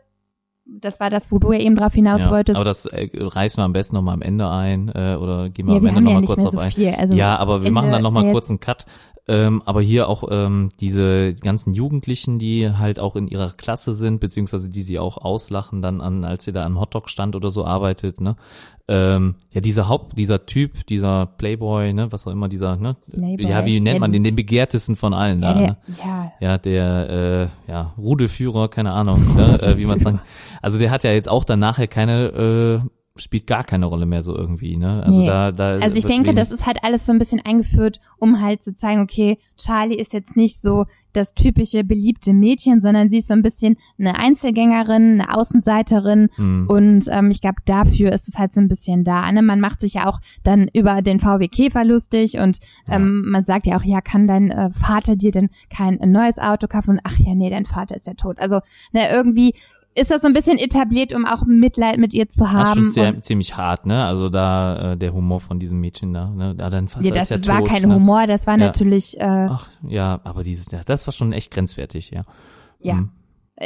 das war das, wo du ja eben drauf hinaus ja. wolltest. Aber das äh, reißen wir am besten nochmal am Ende ein äh, oder gehen wir ja, am wir Ende ja nochmal nicht kurz drauf so ein. viel. Also ja, aber wir Ende machen dann nochmal ja kurz einen Cut. Ähm, aber hier auch ähm, diese ganzen Jugendlichen, die halt auch in ihrer Klasse sind, beziehungsweise die sie auch auslachen dann an, als sie da am Hotdog-Stand oder so arbeitet, ne? Ähm, ja, dieser Haupt, dieser Typ, dieser Playboy, ne, was auch immer dieser, ne? Playboy. Ja, wie nennt man den, den begehrtesten von allen ja, da, ne? ja, Ja, der äh, ja, Rudelführer, keine Ahnung, ne, äh, wie man sagen. Also der hat ja jetzt auch dann nachher keine, äh, spielt gar keine Rolle mehr so irgendwie, ne? Also Nee. da, da. Also ich denke, wenig- das ist halt alles so ein bisschen eingeführt, um halt zu zeigen, okay, Charlie ist jetzt nicht so das typische beliebte Mädchen, sondern sie ist so ein bisschen eine Einzelgängerin, eine Außenseiterin Hm. und ähm, ich glaube, dafür ist es halt so ein bisschen da. Ne? Man macht sich ja auch dann über den VW Käfer lustig und ähm, man sagt ja auch, ja, kann dein äh, Vater dir denn kein neues Auto kaufen? Und ach ja, nee, dein Vater ist ja tot. Also ne, irgendwie ist das so ein bisschen etabliert, um auch Mitleid mit ihr zu Das ist haben. schon sehr, ziemlich hart, ne? Also da äh, der Humor von diesem Mädchen da, ne? Da dein Vater ja, das ist ja war tot, kein ne? Humor, das war Ja. natürlich, äh, Ach, ja, aber dieses, ja, das war schon echt grenzwertig, ja. ja. Hm.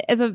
also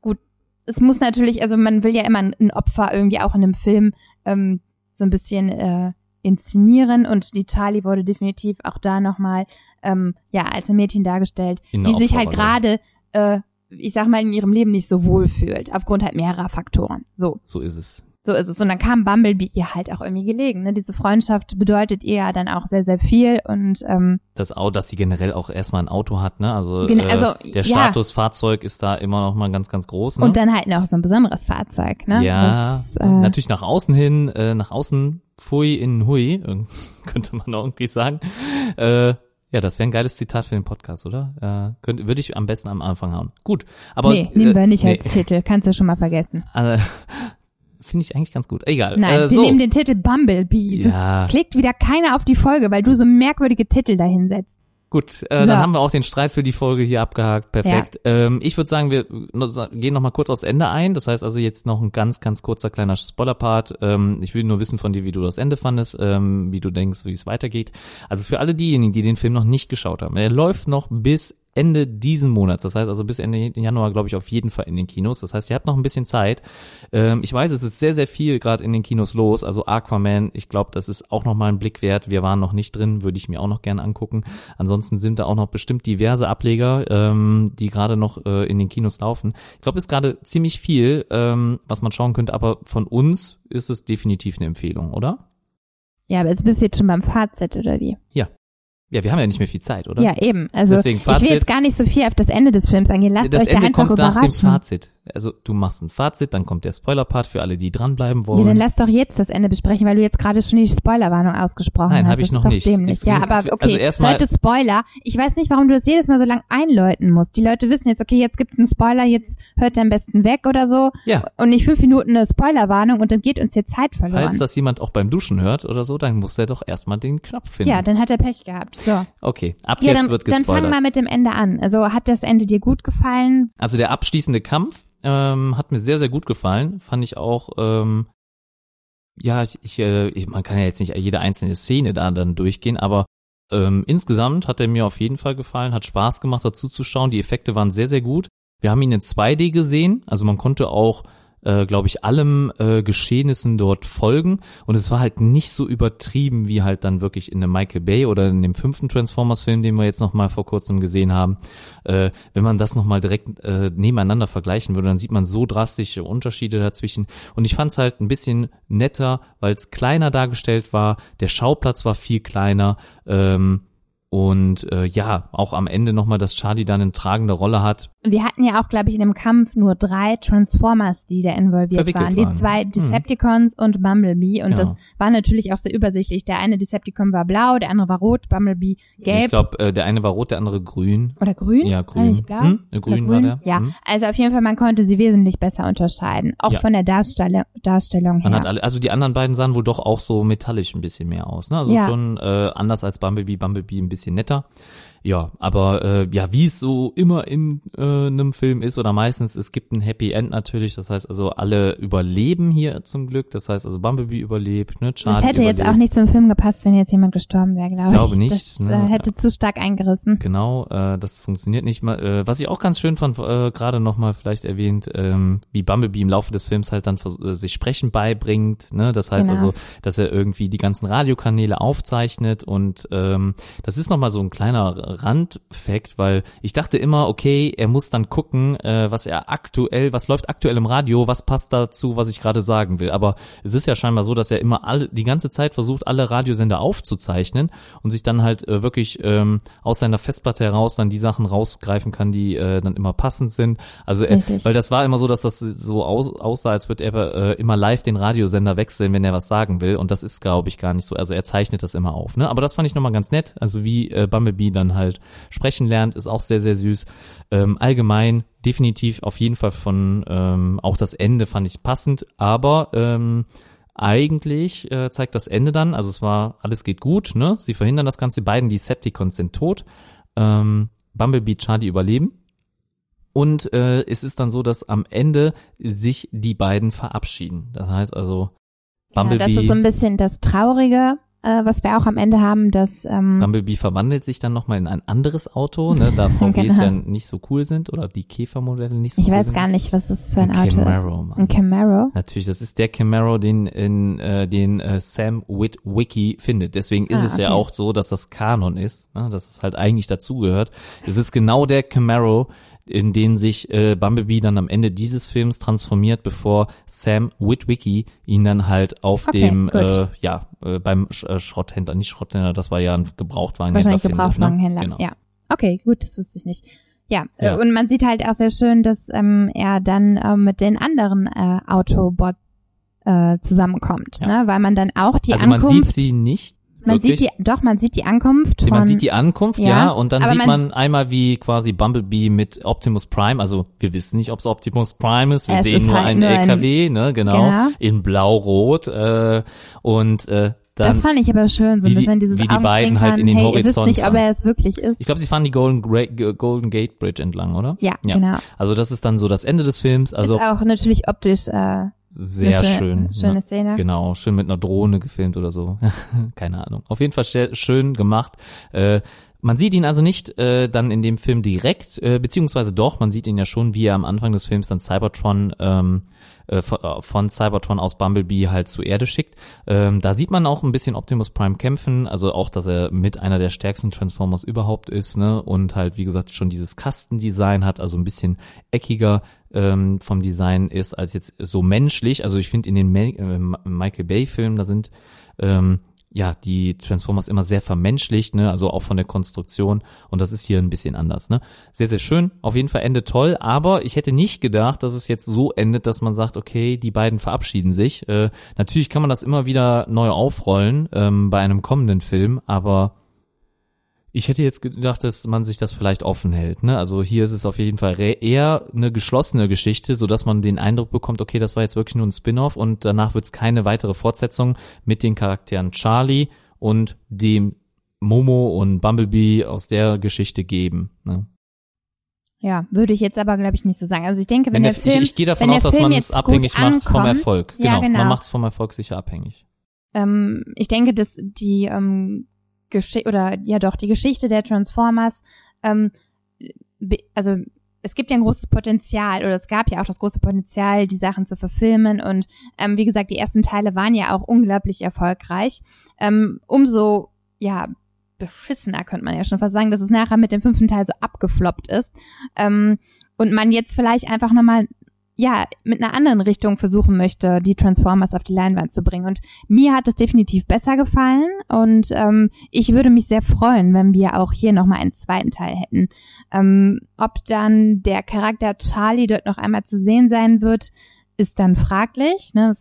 gut, es muss natürlich, also man will ja immer ein, Opfer irgendwie auch in einem Film ähm, so ein bisschen äh, inszenieren und die Charlie wurde definitiv auch da nochmal ähm, ja als ein Mädchen dargestellt, In die sich halt gerade, äh, ich sag mal, in ihrem Leben nicht so wohl fühlt, aufgrund halt mehrerer Faktoren. So, So ist es. so ist es. Und dann kam Bumblebee ihr halt auch irgendwie gelegen. Ne? Diese Freundschaft bedeutet ihr ja dann auch sehr, sehr viel und ähm, Das Auto, dass sie generell auch erstmal ein Auto hat, ne? Also, Genau, äh, also, der ja. Status Fahrzeug ist da immer noch mal ganz, ganz groß, ne? und dann halt noch so ein besonderes Fahrzeug. Ne? Ja, Das, äh, natürlich nach außen hin, äh, nach außen Pfui in Hui, äh, könnte man auch irgendwie sagen. Äh, ja, das wäre ein geiles Zitat für den Podcast, oder? Äh, könnte, würde ich am besten am Anfang hauen. Gut, aber nee, nehmen wir nicht nee, als Titel. Kannst du schon mal vergessen. äh, finde ich eigentlich ganz gut. Egal. Nein, äh, wir so. nehmen den Titel Bumblebee. Ja, Klickt wieder keiner auf die Folge, weil du so merkwürdige Titel dahin setzt. Gut. Äh, So. Dann haben wir auch den Streit für die Folge hier abgehakt. Perfekt. Ähm, ich würde sagen, wir gehen noch mal kurz aufs Ende ein. Das heißt also jetzt noch ein ganz, ganz kurzer kleiner Spoiler-Part. Ähm, ich will nur wissen von dir, wie du das Ende fandest, ähm, wie du denkst, wie es weitergeht. Also für alle diejenigen, die den Film noch nicht geschaut haben, er läuft noch bis Ende diesen Monats. Das heißt also bis Ende Januar, glaube ich, auf jeden Fall in den Kinos. Das heißt, ihr habt noch ein bisschen Zeit. Ähm, ich weiß, es ist sehr, sehr viel gerade in den Kinos los. Also Aquaman, ich glaube, das ist auch noch mal ein Blick wert. Wir waren noch nicht drin, würde ich mir auch noch gerne angucken. Ansonsten sind da auch noch bestimmt diverse Ableger, ähm, die gerade noch äh, in den Kinos laufen. Ich glaube, es ist gerade ziemlich viel, ähm, was man schauen könnte, aber von uns ist es definitiv eine Empfehlung, oder? Ja, aber jetzt bist du jetzt schon beim Fazit, oder wie? Ja. Ja, wir haben ja nicht mehr viel Zeit, oder? Ja, eben. Also Deswegen ich will Fazit. jetzt gar nicht so viel auf das Ende des Films eingehen. Lasst das euch da Ende einfach kommt nach dem überraschen. Fazit. Also du machst ein Fazit, dann kommt der Spoiler-Part für alle, die dranbleiben Ja, wollen. dann lass doch jetzt das Ende besprechen, weil du jetzt gerade schon die Spoilerwarnung ausgesprochen Nein, hast. hab ich das noch nicht. Dämlich. Ist- Ja, aber okay. also erstmal- Leute, Spoiler. Ich weiß nicht, warum du das jedes Mal so lang einläuten musst. Die Leute wissen jetzt, okay, jetzt gibt's einen Spoiler, jetzt hört er am besten weg oder so. ja, Und nicht fünf Minuten eine Spoilerwarnung und dann geht uns hier Zeit verloren. falls das jemand auch beim Duschen hört oder so, dann muss er doch erstmal den Knopf finden. ja, dann hat er Pech gehabt. So. okay, ab Ja, jetzt dann, wird dann fang gespoilert. mal mit dem Ende an. Also hat das Ende dir gut gefallen? Also der abschließende Kampf ähm, hat mir sehr, sehr gut gefallen. Fand ich auch, ähm, ja, ich, ich, äh, man kann ja jetzt nicht jede einzelne Szene da dann durchgehen, aber ähm, insgesamt hat er mir auf jeden Fall gefallen, hat Spaß gemacht dazu zu schauen. Die Effekte waren sehr, sehr gut. Wir haben ihn in 2D gesehen, also man konnte auch äh, glaube ich, allem äh, Geschehnissen dort folgen. Und es war halt nicht so übertrieben wie halt dann wirklich in dem Michael Bay oder in dem fünften Transformers-Film, den wir jetzt noch mal vor kurzem gesehen haben. Äh, wenn man das noch mal direkt äh, nebeneinander vergleichen würde, dann sieht man so drastische Unterschiede dazwischen. Und ich fand es halt ein bisschen netter, weil es kleiner dargestellt war. Der Schauplatz war viel kleiner. Ähm, und äh, ja, auch am Ende nochmal, dass Charlie dann eine tragende Rolle hat. Wir hatten ja auch, glaube ich, in dem Kampf nur drei Transformers, die da involviert Verwickelt waren. Die waren. zwei Hm. Decepticons und Bumblebee. Und Genau. das war natürlich auch sehr übersichtlich. Der eine Decepticon war blau, der andere war rot, Bumblebee gelb Ich glaube, äh, der eine war rot, der andere grün. oder grün. Ja, War grün. nicht blau? Hm? Äh, grün war der. Ja, Hm. also auf jeden Fall, man konnte sie wesentlich besser unterscheiden. Auch Ja. von der Darstellung, Darstellung Man her. hat alle, also die anderen beiden sahen wohl doch auch so metallisch ein bisschen mehr aus. Ne? Also Ja. schon äh, anders als Bumblebee, Bumblebee ein bisschen netter. Ja, aber äh, ja, wie es so immer in äh, einem Film ist oder meistens, es gibt ein Happy End natürlich. Das heißt also, alle überleben hier zum Glück. Das heißt also, Bumblebee überlebt, ne? Charlie das hätte überlebt. jetzt auch nicht zum Film gepasst, wenn jetzt jemand gestorben wäre, glaube ich. Glaube nicht, Das ne? äh, hätte zu stark eingerissen. Genau, äh, das funktioniert nicht mal. Äh, was ich auch ganz schön fand, äh, gerade nochmal vielleicht erwähnt, ähm, wie Bumblebee im Laufe des Films halt dann äh, sich Sprechen beibringt. Ne? Das heißt Genau. also, dass er irgendwie die ganzen Radiokanäle aufzeichnet und ähm, das ist nochmal so ein kleiner Randfakt, weil ich dachte immer, okay, er muss dann gucken, äh, was er aktuell, was läuft aktuell im Radio, was passt dazu, was ich gerade sagen will. Aber es ist ja scheinbar so, dass er immer alle die ganze Zeit versucht, alle Radiosender aufzuzeichnen und sich dann halt äh, wirklich ähm, aus seiner Festplatte heraus dann die Sachen rausgreifen kann, die äh, dann immer passend sind. Also er, weil das war immer so, dass das so aus, aussah, als würde er äh, immer live den Radiosender wechseln, wenn er was sagen will. Und das ist, glaube ich, gar nicht so. Also er zeichnet das immer auf. Ne? Aber das fand ich nochmal ganz nett. Also wie äh, Bumblebee dann halt sprechen lernt, ist auch sehr, sehr süß. Ähm, allgemein definitiv auf jeden Fall von ähm, auch das Ende fand ich passend, aber ähm, eigentlich äh, zeigt das Ende dann, also es war, alles geht gut, ne? Sie verhindern das Ganze, die beiden Decepticons sind tot, ähm, Bumblebee, Charlie überleben. Und äh, es ist dann so, dass am Ende sich die beiden verabschieden. Das heißt also, Genau, das Bumblebee, ist so ein bisschen das Traurige, äh, was wir auch am Ende haben, dass ähm, Bumblebee verwandelt sich dann nochmal in ein anderes Auto, ne, da VWs Genau. ja nicht so cool sind oder die Käfermodelle nicht so ich cool weiß sind. gar nicht, was das für ein, ein Auto Camaro, Mann. Ein Camaro. Natürlich, das ist der Camaro, den in äh, den äh, Sam Witwicky findet. Deswegen ist Ah, es ja auch so, dass das Kanon ist, ne? dass es halt eigentlich dazugehört. Es ist genau der Camaro, in den sich äh, Bumblebee dann am Ende dieses Films transformiert, bevor Sam Witwicky ihn dann halt auf Okay, dem gut. äh, ja äh, beim Sch äh, Schrotthändler, nicht Schrotthändler, das war ja ein Gebrauchtwagenhändler. Wahrscheinlich Gebrauchtwagenhändler. Ne? Genau. Ja. Okay, gut, das wusste ich nicht. Ja, Ja. Äh, und man sieht halt auch sehr schön, dass ähm, er dann ähm, mit den anderen äh, Autobot äh, zusammenkommt, Ja. ne? weil man dann auch die also man Ankunft, sieht sie nicht. Man wirklich. sieht die, doch, man sieht die Ankunft von, Man sieht die Ankunft, ja, Ja, und dann sieht man- man, einmal, wie quasi Bumblebee mit Optimus Prime, also wir wissen nicht, ob es Optimus Prime ist, wir Es sehen ist nur halt einen nur ein- LKW, ne, genau, Genau. in blau-rot äh, und äh, dann, das fand ich aber schön, so wie die- dieses wie die beiden halt in den hey, Horizont nicht, ob fahren. er es wirklich ist. ich glaube, sie fahren die Golden, Gra Golden Gate Bridge entlang, oder? ja, Ja. genau. Also das ist dann so das Ende des Films, also ist auch natürlich optisch äh, sehr schön. schön, schöne. Szene. Genau, schön mit einer Drohne gefilmt oder so. Keine Ahnung. Auf jeden Fall schön gemacht. Äh, Man sieht ihn also nicht äh, dann in dem Film direkt, äh, beziehungsweise doch, man sieht ihn ja schon, wie er am Anfang des Films dann Cybertron ähm, äh, von Cybertron aus Bumblebee halt zur Erde schickt. Ähm, da sieht man auch ein bisschen Optimus Prime kämpfen, also auch, dass er mit einer der stärksten Transformers überhaupt ist, ne? Und halt, wie gesagt, schon dieses Kastendesign hat, also ein bisschen eckiger ähm, vom Design ist als jetzt so menschlich. Also ich finde in den äh, Michael Bay-Filmen, da sind ähm, ja, die Transformers immer sehr vermenschlicht, ne, also auch von der Konstruktion und das ist hier ein bisschen anders, ne. Sehr, sehr schön, auf jeden Fall Ende toll, aber ich hätte nicht gedacht, dass es jetzt so endet, dass man sagt, okay, die beiden verabschieden sich. Äh, natürlich kann man das immer wieder neu aufrollen ähm, bei einem kommenden Film, aber ich hätte jetzt gedacht, dass man sich das vielleicht offen hält. Ne? Also hier ist es auf jeden Fall eher eine geschlossene Geschichte, so dass man den Eindruck bekommt, okay, das war jetzt wirklich nur ein Spin-off und danach wird es keine weitere Fortsetzung mit den Charakteren Charlie und dem Momo und Bumblebee aus der Geschichte geben. Ne? Ja, würde ich jetzt aber, glaube ich, nicht so sagen. Also ich denke, wenn, wenn der, der, Film, ich, ich gehe davon aus, dass man es abhängig macht ankommt, vom Erfolg. Genau, ja, genau. man macht es vom Erfolg sicher abhängig. Ähm, ich denke, dass die ähm, Geschichte oder ja doch die Geschichte der Transformers, ähm, also es gibt ja ein großes Potenzial oder es gab ja auch das große Potenzial, die Sachen zu verfilmen und ähm, wie gesagt, die ersten Teile waren ja auch unglaublich erfolgreich. Ähm, umso ja beschissener könnte man ja schon fast sagen, dass es nachher mit dem fünften Teil so abgefloppt ist ähm, und man jetzt vielleicht einfach nochmal ja, mit einer anderen Richtung versuchen möchte, die Transformers auf die Leinwand zu bringen. Und mir hat es definitiv besser gefallen und ähm, ich würde mich sehr freuen, wenn wir auch hier nochmal einen zweiten Teil hätten. Ähm, ob dann der Charakter Charlie dort noch einmal zu sehen sein wird, ist dann fraglich. Ne?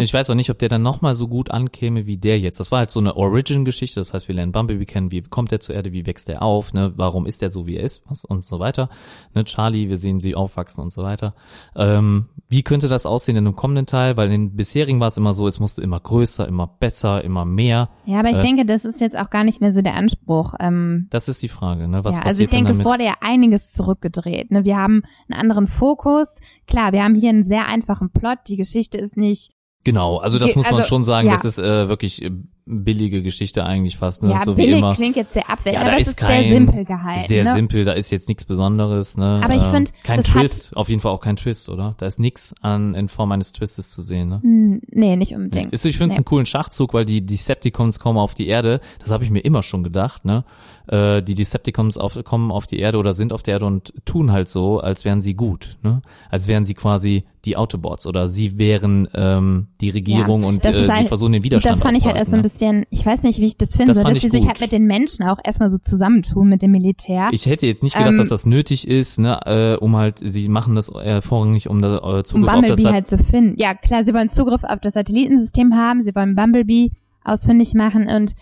ich weiß auch nicht, ob der dann nochmal so gut ankäme wie der jetzt. Das war halt so eine Origin-Geschichte, das heißt, wir lernen Bumblebee kennen, wie kommt er zur Erde, wie wächst er auf, ne? warum ist er so, wie er ist und so weiter. Ne? Charlie, wir sehen sie aufwachsen und so weiter. Ähm, wie könnte das aussehen in einem kommenden Teil? Weil in den bisherigen war es immer so, es musste immer größer, immer besser, immer mehr. Ja, aber ich äh, denke, das ist jetzt auch gar nicht mehr so der Anspruch. Ähm, das ist die Frage, ne? Was ja, also ich denke, es wurde ja einiges zurückgedreht. Ne? Wir haben einen anderen Fokus. Klar, wir haben hier einen sehr einfachen Plot. Die Geschichte ist nicht Genau, also das muss man also, schon sagen, ja. das ist äh, wirklich äh, billige Geschichte eigentlich fast, ne? Ja, so billig wie immer. klingt jetzt sehr abwertend, ja, aber es ist, sehr simpel gehalten. Sehr ne? simpel, da ist jetzt nichts Besonderes, ne? Aber ich äh, finde, kein Twist, auf jeden Fall auch kein Twist, oder? Da ist nichts an in Form eines Twistes zu sehen, ne? Nee, nicht unbedingt. Ist, ich finde es nee. einen coolen Schachzug, weil die Decepticons kommen auf die Erde, das habe ich mir immer schon gedacht, ne? Äh, die Decepticons auf, kommen auf die Erde oder sind auf der Erde und tun halt so, als wären sie gut, ne? Als wären sie quasi die Autobots oder sie wären ähm, die Regierung ja, und äh, sie versuchen den Widerstand Das fand ich halt erst so ein ne? Bisschen, ich weiß nicht, wie ich das finde, das dass sie sich halt mit den Menschen auch erstmal so zusammentun mit dem Militär. Ich hätte jetzt nicht gedacht, ähm, dass das nötig ist, ne, äh, um halt, sie machen das äh, vorrangig, um da äh, Zugriff um Bumblebee auf das halt zu finden. Ja, klar, sie wollen Zugriff auf das Satellitensystem haben, sie wollen Bumblebee ausfindig machen und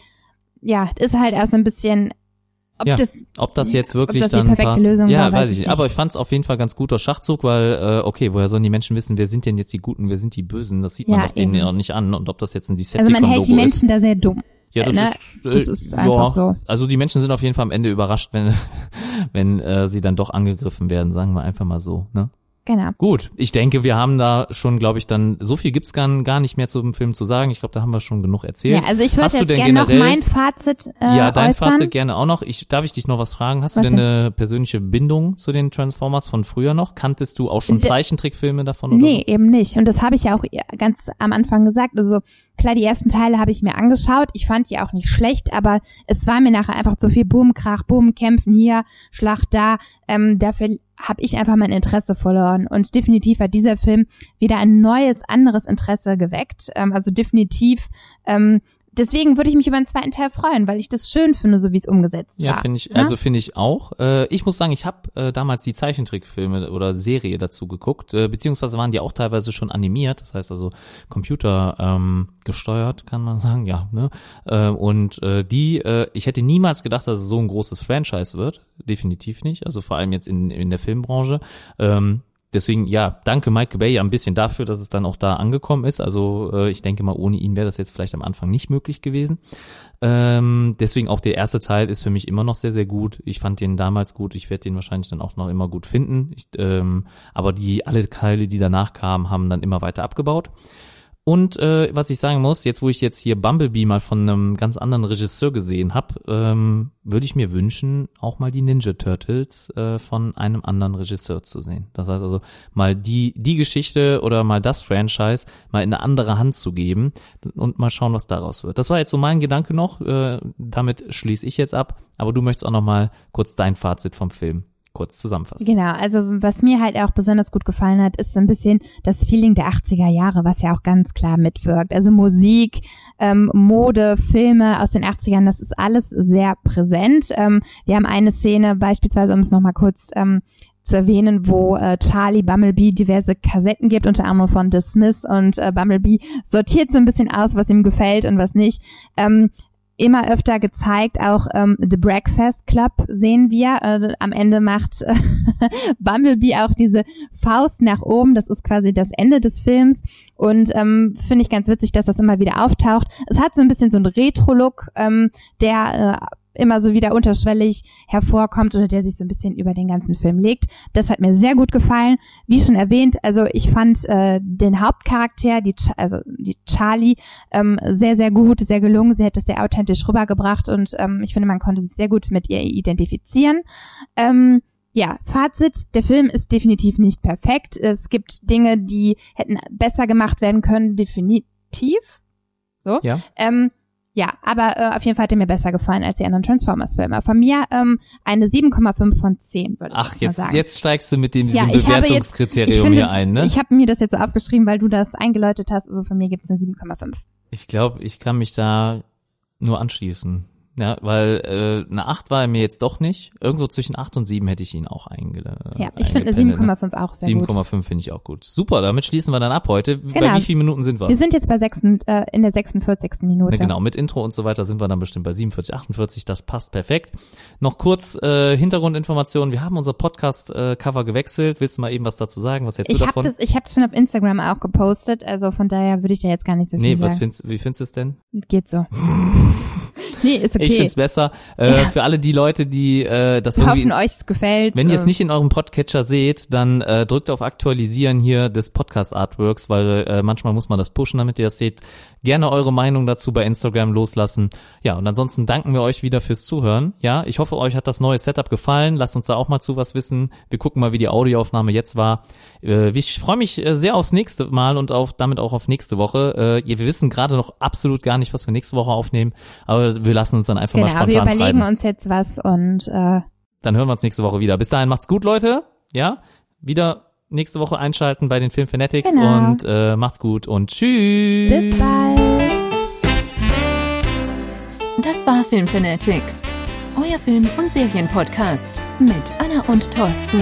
ja, ist halt erst so ein bisschen ob, ja, das, ob das jetzt wirklich das dann passt. Lösung ja, war, weiß ich nicht. Aber ich fand es auf jeden Fall ganz guter Schachzug, weil, äh, okay, woher sollen die Menschen wissen, wer sind denn jetzt die Guten, wer sind die Bösen? Das sieht man ja, doch denen ja nicht an. Und ob das jetzt ein Decepticon-Logo ist. Also man hält die Menschen ist. da sehr dumm. Ja, das, ne? ist, äh, das ist einfach ja, so. Also die Menschen sind auf jeden Fall am Ende überrascht, wenn, wenn äh, sie dann doch angegriffen werden, sagen wir einfach mal so. Ne? Genau. Gut, ich denke, wir haben da schon, glaube ich, dann so viel gibt's gar, gar nicht mehr zum Film zu sagen. Ich glaube, da haben wir schon genug erzählt. Ja, also ich würde jetzt gerne noch mein Fazit äh, Ja, dein äußern. Fazit gerne auch noch. Ich darf ich dich noch was fragen? Hast was du denn eine persönliche Bindung zu den Transformers von früher noch? Kanntest du auch schon Zeichentrickfilme davon oder Nee, so? eben nicht. Und das habe ich ja auch ganz am Anfang gesagt. Also klar, die ersten Teile habe ich mir angeschaut. Ich fand die auch nicht schlecht, aber es war mir nachher einfach zu viel Boom, Krach, Boom, Kämpfen hier, Schlacht da. Ähm, dafür habe ich einfach mein Interesse verloren. Und definitiv hat dieser Film wieder ein neues, anderes Interesse geweckt. Ähm, also definitiv ähm, deswegen würde ich mich über einen zweiten Teil freuen, weil ich das schön finde, so wie es umgesetzt ja, war. Find ich, ja, also finde ich auch. Äh, ich muss sagen, ich habe äh, damals die Zeichentrickfilme oder Serie dazu geguckt, äh, beziehungsweise waren die auch teilweise schon animiert, das heißt also Computer ähm, gesteuert, kann man sagen, ja. Ne? Äh, und äh, die, äh, ich hätte niemals gedacht, dass es so ein großes Franchise wird, definitiv nicht. Also vor allem jetzt in, in der Filmbranche. Ähm, deswegen, ja, danke Mike Bay ein bisschen dafür, dass es dann auch da angekommen ist. Also äh, ich denke mal, ohne ihn wäre das jetzt vielleicht am Anfang nicht möglich gewesen. Ähm, deswegen auch der erste Teil ist für mich immer noch sehr, sehr gut. Ich fand den damals gut. Ich werde den wahrscheinlich dann auch noch immer gut finden. Ich, ähm, aber die alle Teile, die danach kamen, haben dann immer weiter abgebaut. Und äh, was ich sagen muss, jetzt wo ich jetzt hier Bumblebee mal von einem ganz anderen Regisseur gesehen habe, ähm, würde ich mir wünschen, auch mal die Ninja Turtles äh, von einem anderen Regisseur zu sehen. Das heißt also mal die die Geschichte oder mal das Franchise mal in eine andere Hand zu geben und mal schauen, was daraus wird. Das war jetzt so mein Gedanke noch. Äh, damit schließe ich jetzt ab. Aber du möchtest auch noch mal kurz dein Fazit vom Film kurz zusammenfassen. Genau, also was mir halt auch besonders gut gefallen hat, ist so ein bisschen das Feeling der 80er Jahre, was ja auch ganz klar mitwirkt. Also Musik, ähm, Mode, Filme aus den 80ern, das ist alles sehr präsent. Ähm, wir haben eine Szene beispielsweise, um es nochmal kurz ähm, zu erwähnen, wo äh, Charlie Bumblebee diverse Kassetten gibt, unter anderem von The Smiths und äh, Bumblebee sortiert so ein bisschen aus, was ihm gefällt und was nicht. Ähm, immer öfter gezeigt. Auch ähm, The Breakfast Club sehen wir. Äh, am Ende macht äh, Bumblebee auch diese Faust nach oben. Das ist quasi das Ende des Films. Und ähm, finde ich ganz witzig, dass das immer wieder auftaucht. Es hat so ein bisschen so einen Retro-Look, ähm, der äh, immer so wieder unterschwellig hervorkommt oder der sich so ein bisschen über den ganzen Film legt. Das hat mir sehr gut gefallen. Wie schon erwähnt, also ich fand äh, den Hauptcharakter, die, also die Charlie, ähm, sehr, sehr gut, sehr gelungen. Sie hat es sehr authentisch rübergebracht und ähm, ich finde, man konnte sich sehr gut mit ihr identifizieren. Ähm, ja, Fazit, der Film ist definitiv nicht perfekt. Es gibt Dinge, die hätten besser gemacht werden können, definitiv. So. Ja. Ähm, ja, aber äh, auf jeden Fall hat er mir besser gefallen als die anderen Transformers-Filme. Von mir ähm, eine 7,5 von 10, würde Ach, ich jetzt, sagen. jetzt steigst du mit dem, diesem Ja, jetzt- Bewertungskriterium ich finde, hier ein, ne? Ich habe mir das jetzt so aufgeschrieben, weil du das eingeläutet hast. Also von mir gibt es eine 7,5. Ich glaube, ich kann mich da nur anschließen. Ja, weil äh, eine 8 war er mir jetzt doch nicht. Irgendwo zwischen 8 und 7 hätte ich ihn auch einge Ja, ich finde eine eingependelt, ne? 7,5 auch sehr gut. 7,5 finde ich auch gut. Super, damit schließen wir dann ab heute. Bei Genau. wie vielen Minuten sind wir? Wir sind jetzt bei 6, äh, in der 46. Minute. Ja, genau, mit Intro und so weiter sind wir dann bestimmt bei 47, 48. Das passt perfekt. Noch kurz äh, Hintergrundinformationen. Wir haben unser Podcast-Cover gewechselt. Willst du mal eben was dazu sagen? Was hältst Ich du habe davon? das, ich habe das schon auf Instagram auch gepostet, also von daher würde ich da jetzt gar nicht so viel nee, was sagen. findest, wie findest du es denn? Geht so. nee, ist okay. Ich find's besser. Äh, Ja. Für alle die Leute, die äh, das Wir irgendwie hoffen, euch gefällt. Wenn ihr es nicht in eurem Podcatcher seht, dann äh, drückt auf Aktualisieren hier des Podcast-Artworks, weil äh, manchmal muss man das pushen, damit ihr das seht. Gerne eure Meinung dazu bei Instagram loslassen. Ja, und ansonsten danken wir euch wieder fürs Zuhören. Ja, ich hoffe, euch hat das neue Setup gefallen. Lasst uns da auch mal zu was wissen. Wir gucken mal, wie die Audioaufnahme jetzt war. Äh, ich freue mich äh, sehr aufs nächste Mal und auf, damit auch auf nächste Woche. Äh, wir wissen gerade noch absolut gar nicht, was wir nächste Woche aufnehmen, aber wir lassen uns dann einfach mal Genau, wir spontan überlegen treiben. uns jetzt was und äh, Dann hören wir uns nächste Woche wieder. Bis dahin macht's gut, Leute. Ja, wieder nächste Woche einschalten bei den Film Fanatics Genau. und äh, macht's gut und tschüss. bis bald. Das war Film Fanatics, euer Film- und Serienpodcast mit Anna und Thorsten.